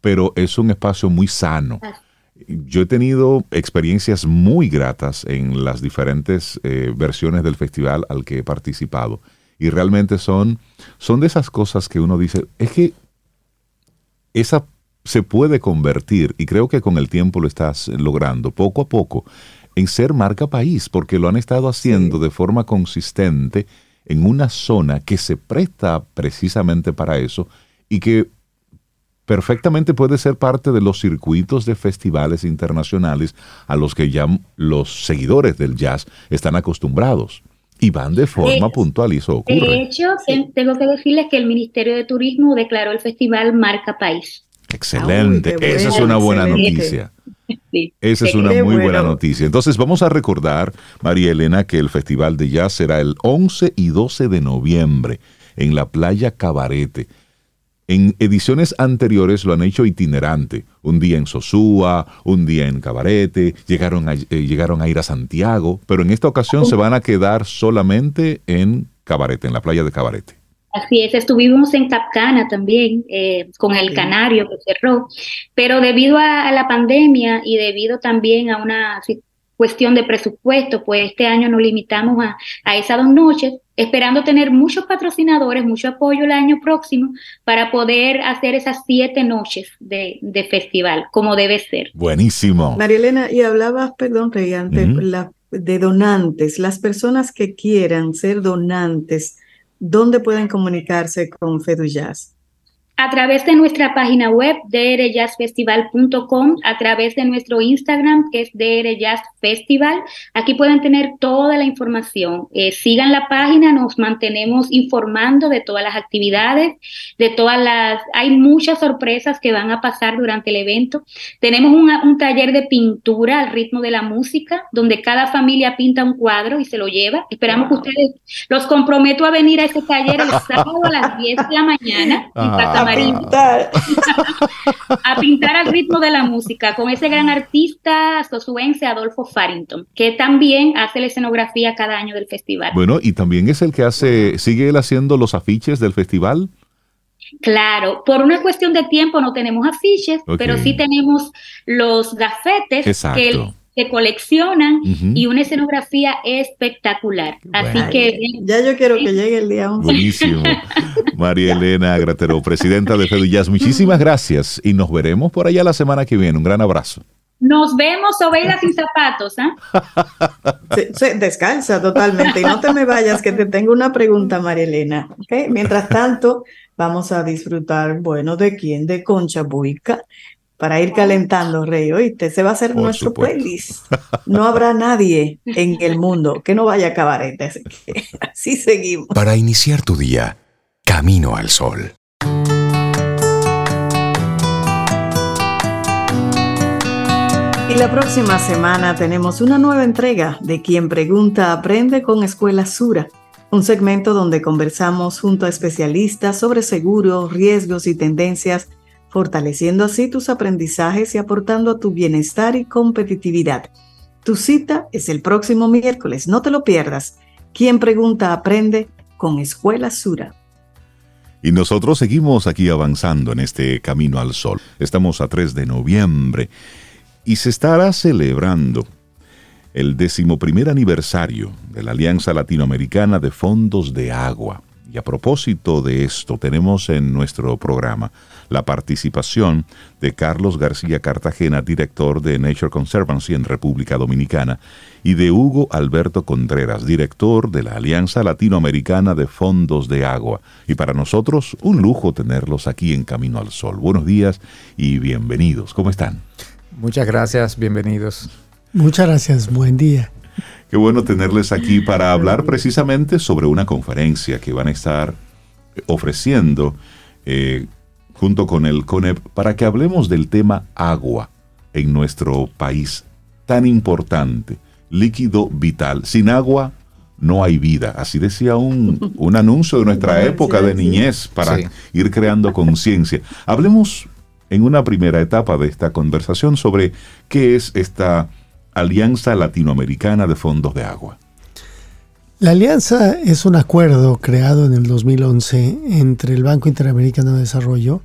pero es un espacio muy sano. Yo he tenido experiencias muy gratas en las diferentes eh, versiones del festival al que he participado y realmente son, son de esas cosas que uno dice, es que esa se puede convertir, y creo que con el tiempo lo estás logrando, poco a poco, en ser marca país, porque lo han estado haciendo de forma consistente en una zona que se presta precisamente para eso y que perfectamente puede ser parte de los circuitos de festivales internacionales a los que ya los seguidores del jazz están acostumbrados. Y van de forma puntual y eso ocurre. De hecho, tengo que decirles que el Ministerio de Turismo declaró el festival Marca País. Excelente, esa es una buena noticia. Esa es una muy buena noticia. Entonces vamos a recordar, María Elena, que el Festival de Jazz será el 11 y 12 de noviembre en la playa Cabarete. En ediciones anteriores lo han hecho itinerante. Un día en Sosúa, un día en Cabarete, llegaron a, eh, llegaron a ir a Santiago, pero en esta ocasión se van a quedar solamente en Cabarete, en la playa de Cabarete. Así es, estuvimos en Capcana también, eh, con el Canario que cerró, pero debido a, la pandemia y debido también a una cuestión de presupuesto, pues este año nos limitamos a, a esas dos noches, esperando tener muchos patrocinadores, mucho apoyo el año próximo para poder hacer esas siete noches de, festival, como debe ser. Buenísimo. María Elena, y hablabas, perdón, Rey, de donantes, las personas que quieran ser donantes, ¿dónde pueden comunicarse con Feduyaz? A través de nuestra página web drjazzfestival.com, a través de nuestro Instagram que es drjazzfestival. Aquí pueden tener toda la información. Eh, sigan la página, nos mantenemos informando de todas las actividades, de todas las... Hay muchas sorpresas que van a pasar durante el evento. Tenemos un taller de pintura al ritmo de la música, donde cada familia pinta un cuadro y se lo lleva. Esperamos que ustedes los comprometo a venir a ese taller el sábado a las 10 de la mañana a pintar al ritmo de la música con ese gran artista sosuense Adolfo Farrington, que también hace la escenografía cada año del festival. Bueno, y también es el que hace, sigue él haciendo los afiches del festival. Claro, por una cuestión de tiempo no tenemos afiches, pero sí tenemos los gafetes que que coleccionan y una escenografía espectacular. Así que ya yo quiero que llegue el día 11. Buenísimo. [LAUGHS] María Elena Gratero, presidenta de Feduyas, muchísimas gracias y nos veremos por allá la semana que viene. Un gran abrazo. Nos vemos ovejas sin zapatos, ¿ah? [LAUGHS] descansa totalmente y no te me vayas que te tengo una pregunta, María Elena. Mientras tanto, vamos a disfrutar, bueno, ¿de quién? De Concha Buica para ir calentando, Rey. Oíste, se va a hacer nuestro playlist. No habrá [LAUGHS] nadie en el mundo que no vaya a acabar. Así, [LAUGHS] así seguimos. Para iniciar tu día, camino al sol. Y la próxima semana tenemos una nueva entrega de Quien Pregunta Aprende con Escuela Sura, un segmento donde conversamos junto a especialistas sobre seguros, riesgos y tendencias fortaleciendo así tus aprendizajes y aportando a tu bienestar y competitividad. Tu cita es el próximo miércoles, no te lo pierdas. Quien pregunta aprende con Escuela Sura. Y nosotros seguimos aquí avanzando en este camino al sol. Estamos a 3 de noviembre y se estará celebrando el decimoprimer aniversario de la Alianza Latinoamericana de Fondos de Agua. Y a propósito de esto, tenemos en nuestro programa la participación de Carlos García Cartagena, director de Nature Conservancy en República Dominicana, y de Hugo Alberto Contreras, director de la Alianza Latinoamericana de Fondos de Agua. Y para nosotros, un lujo tenerlos aquí en Camino al Sol. Buenos días y bienvenidos. ¿Cómo están? Muchas gracias, bienvenidos. Muchas gracias, buen día. Qué bueno tenerles aquí para hablar precisamente sobre una conferencia que van a estar ofreciendo eh, junto con el CONEP para que hablemos del tema agua en nuestro país tan importante, líquido vital. Sin agua no hay vida. Así decía un, [LAUGHS] un anuncio de nuestra época de niñez para ir creando conciencia. Hablemos en una primera etapa de esta conversación sobre qué es esta Alianza Latinoamericana de Fondos de Agua. La alianza es un acuerdo creado en el 2011 entre el Banco Interamericano de Desarrollo,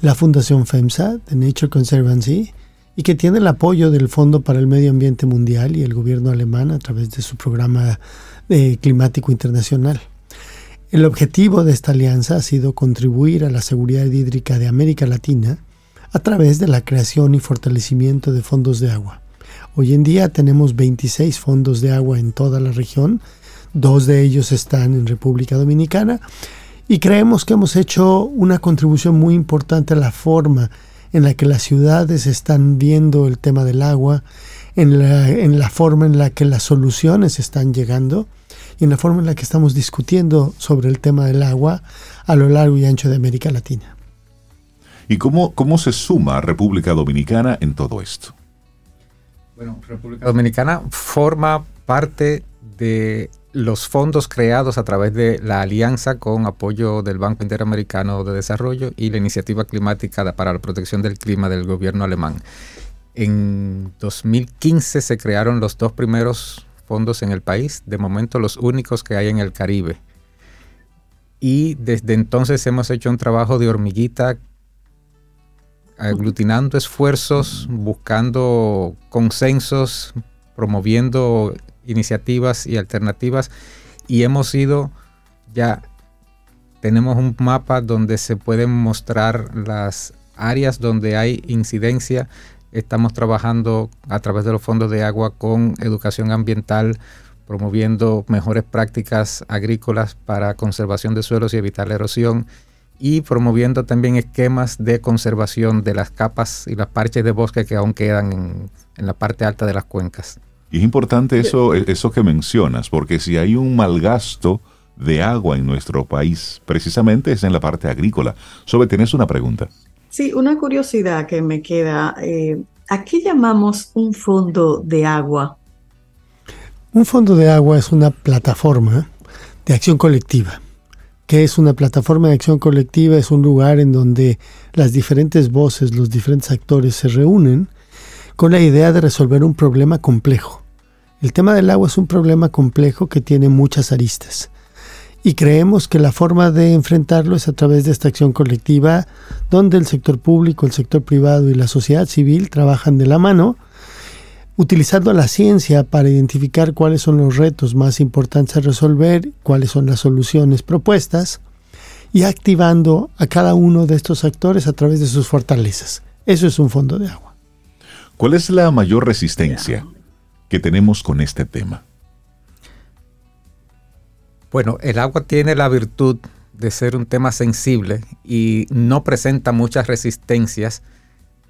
la Fundación FEMSA, de Nature Conservancy, y que tiene el apoyo del Fondo para el Medio Ambiente Mundial y el gobierno alemán a través de su programa climático internacional. El objetivo de esta alianza ha sido contribuir a la seguridad hídrica de América Latina a través de la creación y fortalecimiento de fondos de agua. Hoy en día tenemos 26 fondos de agua en toda la región, dos de ellos están en República Dominicana y creemos que hemos hecho una contribución muy importante a la forma en la que las ciudades están viendo el tema del agua, en la, en la forma en la que las soluciones están llegando y en la forma en la que estamos discutiendo sobre el tema del agua a lo largo y ancho de América Latina. ¿Y cómo, cómo se suma República Dominicana en todo esto? Bueno, República Dominicana forma parte de los fondos creados a través de la alianza con apoyo del Banco Interamericano de Desarrollo y la Iniciativa Climática para la Protección del Clima del gobierno alemán. En 2015 se crearon los dos primeros fondos en el país, de momento los únicos que hay en el Caribe. Y desde entonces hemos hecho un trabajo de hormiguita aglutinando esfuerzos, buscando consensos, promoviendo iniciativas y alternativas y hemos ido ya tenemos un mapa donde se pueden mostrar las áreas donde hay incidencia. Estamos trabajando a través de los fondos de agua con educación ambiental, promoviendo mejores prácticas agrícolas para conservación de suelos y evitar la erosión y promoviendo también esquemas de conservación de las capas y las parches de bosque que aún quedan en, en la parte alta de las cuencas. Y es importante eso, eso que mencionas, porque si hay un mal gasto de agua en nuestro país, precisamente es en la parte agrícola. Sobre, ¿tienes una pregunta? Sí, una curiosidad que me queda. Eh, ¿A qué llamamos un fondo de agua? Un fondo de agua es una plataforma de acción colectiva. ¿Qué es una plataforma de acción colectiva? Es un lugar en donde las diferentes voces, los diferentes actores se reúnen con la idea de resolver un problema complejo. El tema del agua es un problema complejo que tiene muchas aristas y creemos que la forma de enfrentarlo es a través de esta acción colectiva donde el sector público, el sector privado y la sociedad civil trabajan de la mano, utilizando la ciencia para identificar cuáles son los retos más importantes a resolver, cuáles son las soluciones propuestas y activando a cada uno de estos actores a través de sus fortalezas. Eso es un fondo de agua. ¿Cuál es la mayor resistencia que tenemos con este tema? Bueno, el agua tiene la virtud de ser un tema sensible y no presenta muchas resistencias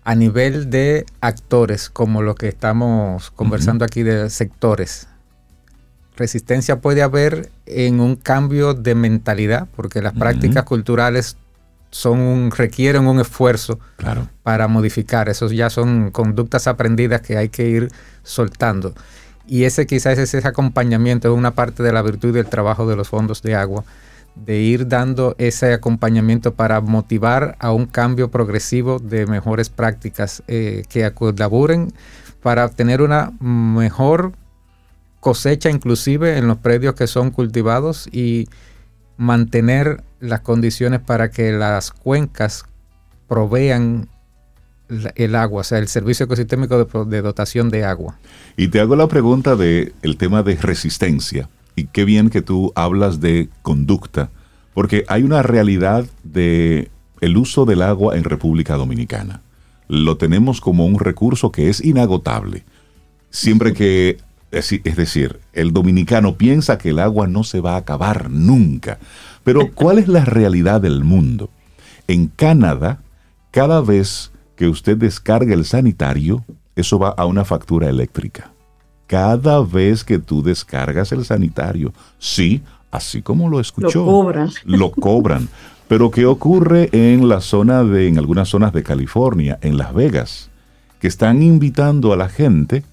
a nivel de actores, como lo que estamos conversando aquí de sectores. Resistencia puede haber en un cambio de mentalidad, porque las prácticas culturales son requieren un esfuerzo para modificar. Esos ya son conductas aprendidas que hay que ir soltando. Y ese quizás es ese acompañamiento, es una parte de la virtud del trabajo de los fondos de agua, de ir dando ese acompañamiento para motivar a un cambio progresivo de mejores prácticas eh, que colaboren para obtener una mejor cosecha inclusive en los predios que son cultivados y mantener las condiciones para que las cuencas provean el agua, o sea, el servicio ecosistémico de, dotación de agua. Y te hago la pregunta de el tema de resistencia. Y qué bien que tú hablas de conducta, porque hay una realidad de uso del agua en República Dominicana. Lo tenemos como un recurso que es inagotable. Siempre que, es decir, el dominicano piensa que el agua no se va a acabar nunca. Pero ¿cuál es la realidad del mundo? En Canadá, cada vez que usted descarga el sanitario, eso va a una factura eléctrica. Cada vez que tú descargas el sanitario, sí, así como lo escuchó. Lo cobran. Lo cobran. Pero ¿qué ocurre en la zona de, en algunas zonas de California, en Las Vegas? Que están invitando a la gente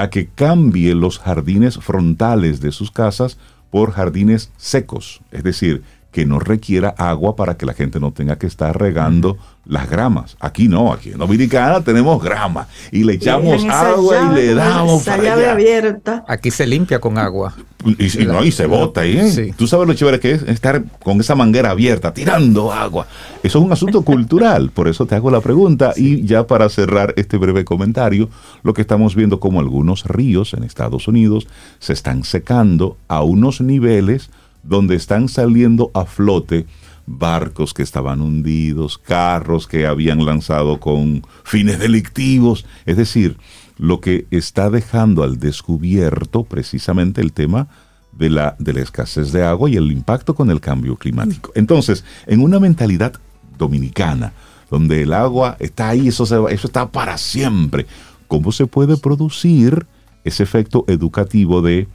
a que cambie los jardines frontales de sus casas por jardines secos. Es decir, que no requiera agua para que la gente no tenga que estar regando las gramas. Aquí no, aquí en Dominicana tenemos grama y le echamos agua y le damos esa llave abierta. Aquí se limpia con agua. Y, no, y se bota ahí. ¿eh? Tú sabes lo chévere que es estar con esa manguera abierta, tirando agua. Eso es un asunto [LAUGHS] cultural, por eso te hago la pregunta. Y ya para cerrar este breve comentario, lo que estamos viendo como algunos ríos en Estados Unidos se están secando a unos niveles donde están saliendo a flote barcos que estaban hundidos, carros que habían lanzado con fines delictivos, es decir, lo que está dejando al descubierto precisamente el tema de la, de la escasez de agua y el impacto con el cambio climático. Entonces, en una mentalidad dominicana, donde el agua está ahí, eso, eso está para siempre, ¿cómo se puede producir ese efecto educativo de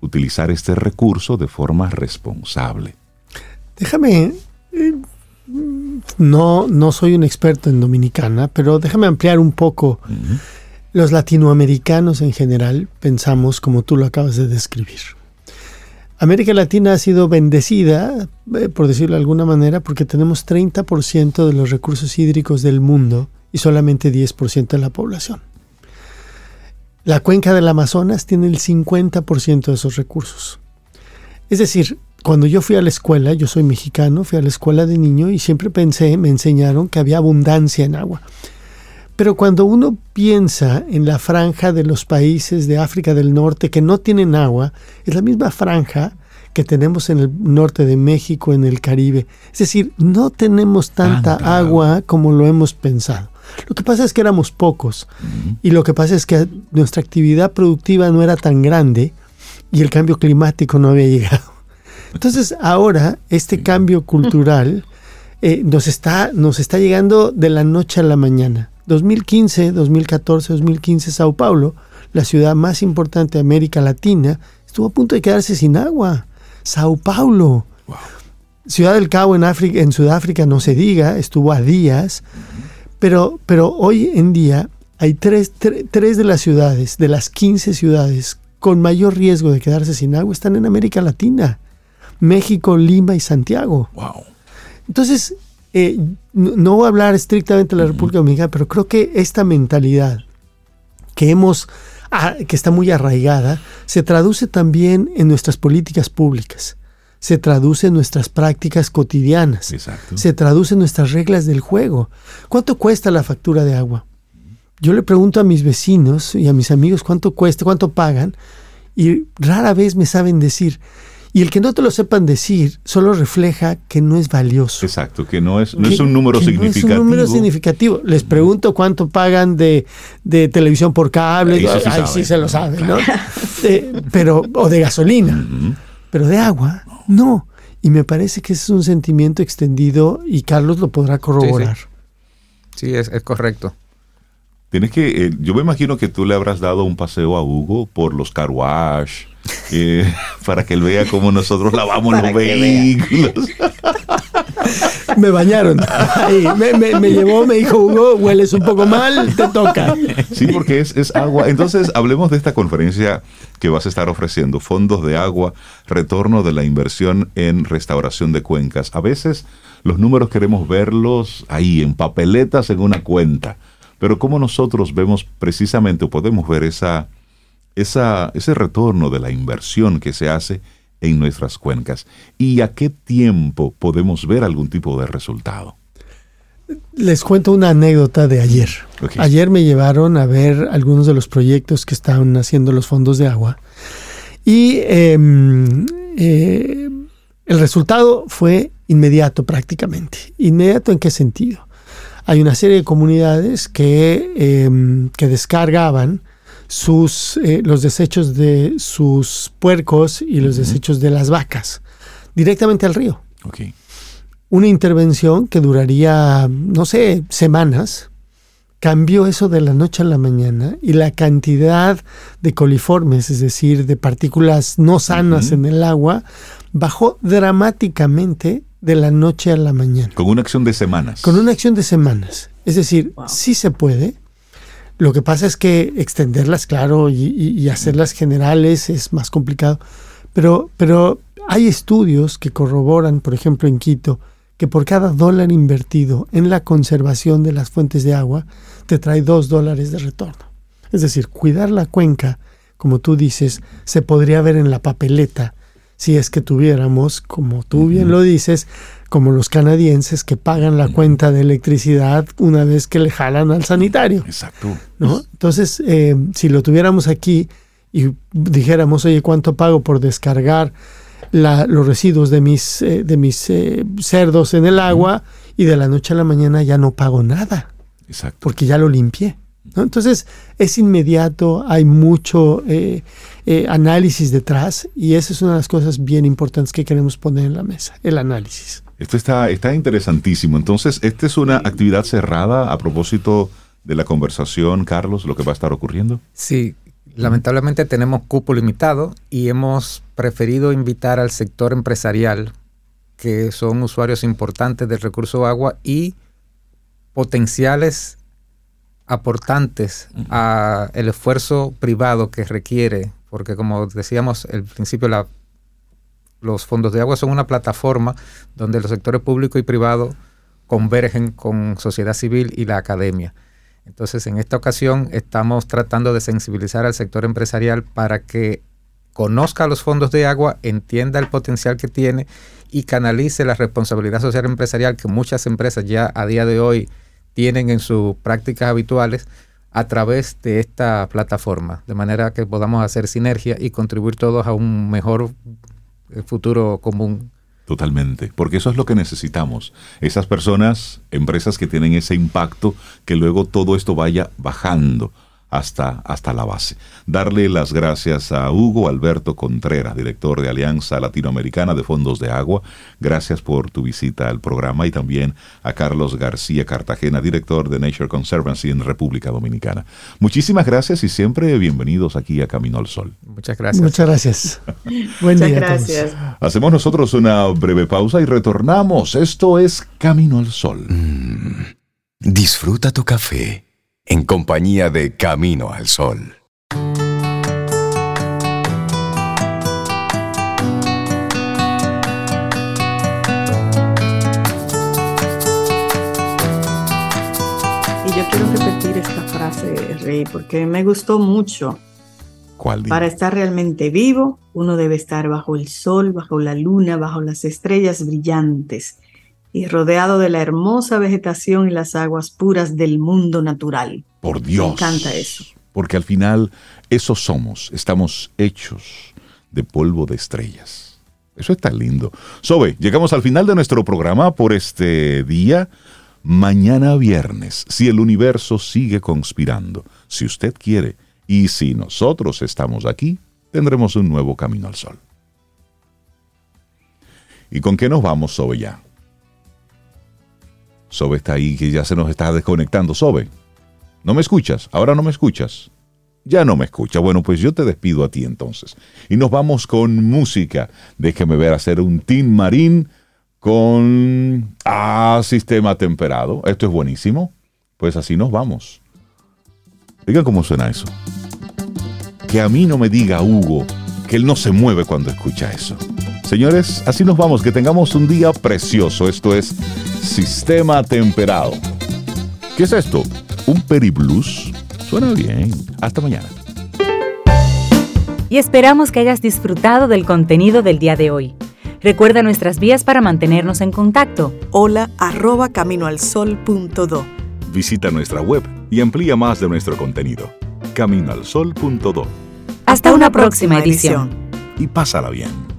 utilizar este recurso de forma responsable. Déjame, eh, no, no soy un experto en Dominicana, pero déjame ampliar un poco. Los latinoamericanos en general pensamos como tú lo acabas de describir. América Latina ha sido bendecida, eh, por decirlo de alguna manera, porque tenemos 30% de los recursos hídricos del mundo y solamente 10% de la población. La cuenca del Amazonas tiene el 50% de esos recursos. Es decir, cuando yo fui a la escuela, yo soy mexicano, fui a la escuela de niño y siempre pensé, me enseñaron que había abundancia en agua. Pero cuando uno piensa en la franja de los países de África del Norte que no tienen agua, es la misma franja que tenemos en el norte de México, en el Caribe. Es decir, no tenemos tanta agua como lo hemos pensado. Lo que pasa es que éramos pocos y lo que pasa es que nuestra actividad productiva no era tan grande y el cambio climático no había llegado. Entonces ahora este cambio cultural eh, nos, está, nos está llegando de la noche a la mañana. 2015, 2014, 2015, Sao Paulo, la ciudad más importante de América Latina, estuvo a punto de quedarse sin agua. Sao Paulo. Ciudad del Cabo en, África, en Sudáfrica no se diga, estuvo a días, pero, pero hoy en día hay tres, tres de las ciudades, de las 15 ciudades con mayor riesgo de quedarse sin agua, están en América Latina. México, Lima y Santiago. Wow. Entonces, eh, no, voy a hablar estrictamente de la República Dominicana, pero creo que esta mentalidad que hemos ah, que está muy arraigada, se traduce también en nuestras políticas públicas, se traduce en nuestras prácticas cotidianas, se traduce en nuestras reglas del juego. ¿Cuánto cuesta la factura de agua? Yo le pregunto a mis vecinos y a mis amigos cuánto cuesta, cuánto pagan, y rara vez me saben decir. Y el que no te lo sepan decir solo refleja que no es valioso. Exacto, que no es, no es un número significativo. No es un número significativo. Les pregunto cuánto pagan de, televisión por cable. Ahí sí, se lo saben, ¿no? pero, o de gasolina. Pero de agua, no. Y me parece que ese es un sentimiento extendido y Carlos lo podrá corroborar. Sí, es, es correcto. Tienes que, eh, yo me imagino que tú le habrás dado un paseo a Hugo por los car wash, eh, [LAUGHS] para que él vea cómo nosotros lavamos [LAUGHS] los vehículos. [LAUGHS] me bañaron. me, llevó, me dijo, Hugo, hueles un poco mal, te toca. Sí, porque es, agua. Entonces, hablemos de esta conferencia que vas a estar ofreciendo, fondos de agua, retorno de la inversión en restauración de cuencas. A veces los números queremos verlos ahí, en papeletas, en una cuenta pero cómo nosotros vemos precisamente o podemos ver esa, esa, ese retorno de la inversión que se hace en nuestras cuencas y a qué tiempo podemos ver algún tipo de resultado. Les cuento una anécdota de ayer. Ayer me llevaron a ver algunos de los proyectos que estaban haciendo los fondos de agua y em, eh, el resultado fue inmediato prácticamente. ¿Inmediato en qué sentido? hay una serie de comunidades que, em, que descargaban sus, eh, los desechos de sus puercos y los desechos de las vacas directamente al río. Una intervención que duraría, no sé, semanas, cambió eso de la noche a la mañana y la cantidad de coliformes, es decir, de partículas no sanas en el agua, bajó dramáticamente de la noche a la mañana. Con una acción de semanas. Con una acción de semanas. Es decir, sí se puede. Lo que pasa es que extenderlas, claro, y, hacerlas generales es más complicado. Pero, pero hay estudios que corroboran, por ejemplo, en Quito, que por cada dólar invertido en la conservación de las fuentes de agua, te trae dos dólares de retorno. Es decir, cuidar la cuenca, como tú dices, se podría ver en la papeleta si es que tuviéramos, como tú bien lo dices, como los canadienses que pagan la cuenta de electricidad una vez que le jalan al sanitario. Exacto. ¿no? Entonces, eh, si lo tuviéramos aquí y dijéramos, oye, ¿cuánto pago por descargar los residuos de mis, eh, de mis eh, cerdos en el agua? Y de la noche a la mañana ya no pago nada. Exacto. Porque ya lo limpié. Entonces es inmediato, hay mucho eh, eh, análisis detrás y esa es una de las cosas bien importantes que queremos poner en la mesa, el análisis. Esto está, está interesantísimo. Entonces, esta es una actividad cerrada a propósito de la conversación, Carlos, lo que va a estar ocurriendo. Sí, lamentablemente tenemos cupo limitado y hemos preferido invitar al sector empresarial, que son usuarios importantes del recurso agua y potenciales aportantes a el esfuerzo privado que requiere, porque como decíamos al principio, la, los fondos de agua son una plataforma donde los sectores público y privado convergen con sociedad civil y la academia. Entonces, en esta ocasión estamos tratando de sensibilizar al sector empresarial para que conozca los fondos de agua, entienda el potencial que tiene y canalice la responsabilidad social empresarial que muchas empresas ya a día de hoy tienen en sus prácticas habituales a través de esta plataforma, de manera que podamos hacer sinergia y contribuir todos a un mejor futuro común. Totalmente, porque eso es lo que necesitamos. Esas personas, empresas que tienen ese impacto, que luego todo esto vaya bajando hasta, hasta la base. Darle las gracias a Hugo Alberto Contreras, director de Alianza Latinoamericana de Fondos de Agua. Gracias por tu visita al programa y también a Carlos García Cartagena, director de Nature Conservancy en República Dominicana. Muchísimas gracias y siempre bienvenidos aquí a Camino al Sol. Muchas gracias. Muchas gracias. [LAUGHS] Buen Muchas día. a gracias. todos. Hacemos nosotros una breve pausa y retornamos. Esto es Camino al Sol. Disfruta tu café en compañía de Camino al Sol. Y yo quiero repetir esta frase, Rey, porque me gustó mucho. ¿Cuál? Para estar realmente vivo, uno debe estar bajo el sol, bajo la luna, bajo las estrellas brillantes y rodeado de la hermosa vegetación y las aguas puras del mundo natural. Por Dios. Me encanta eso. Porque al final, eso somos. Estamos hechos de polvo de estrellas. Eso está lindo. Sobe, llegamos al final de nuestro programa por este día. Mañana viernes, si el universo sigue conspirando, si usted quiere, y si nosotros estamos aquí, tendremos un nuevo camino al sol. ¿Y con qué nos vamos, Sobe, ya? Sobe está ahí, que ya se nos está desconectando. Sobe, ¿no me escuchas? ¿Ahora no me escuchas? Ya no me escucha. Bueno, pues yo te despido a ti entonces. Y nos vamos con música. Déjeme ver hacer un Tin Marín con ah, sistema temperado. Esto es buenísimo. Pues así nos vamos. Digan cómo suena eso. Que a mí no me diga Hugo que él no se mueve cuando escucha eso. Señores, así nos vamos. Que tengamos un día precioso. Esto es sistema temperado. ¿Qué es esto? ¿Un periblues? Suena bien. Hasta mañana. Y esperamos que hayas disfrutado del contenido del día de hoy. Recuerda nuestras vías para mantenernos en contacto. Hola arroba caminoalsol.do. Visita nuestra web y amplía más de nuestro contenido. Caminoalsol.do. Hasta, una próxima edición. Y pásala bien.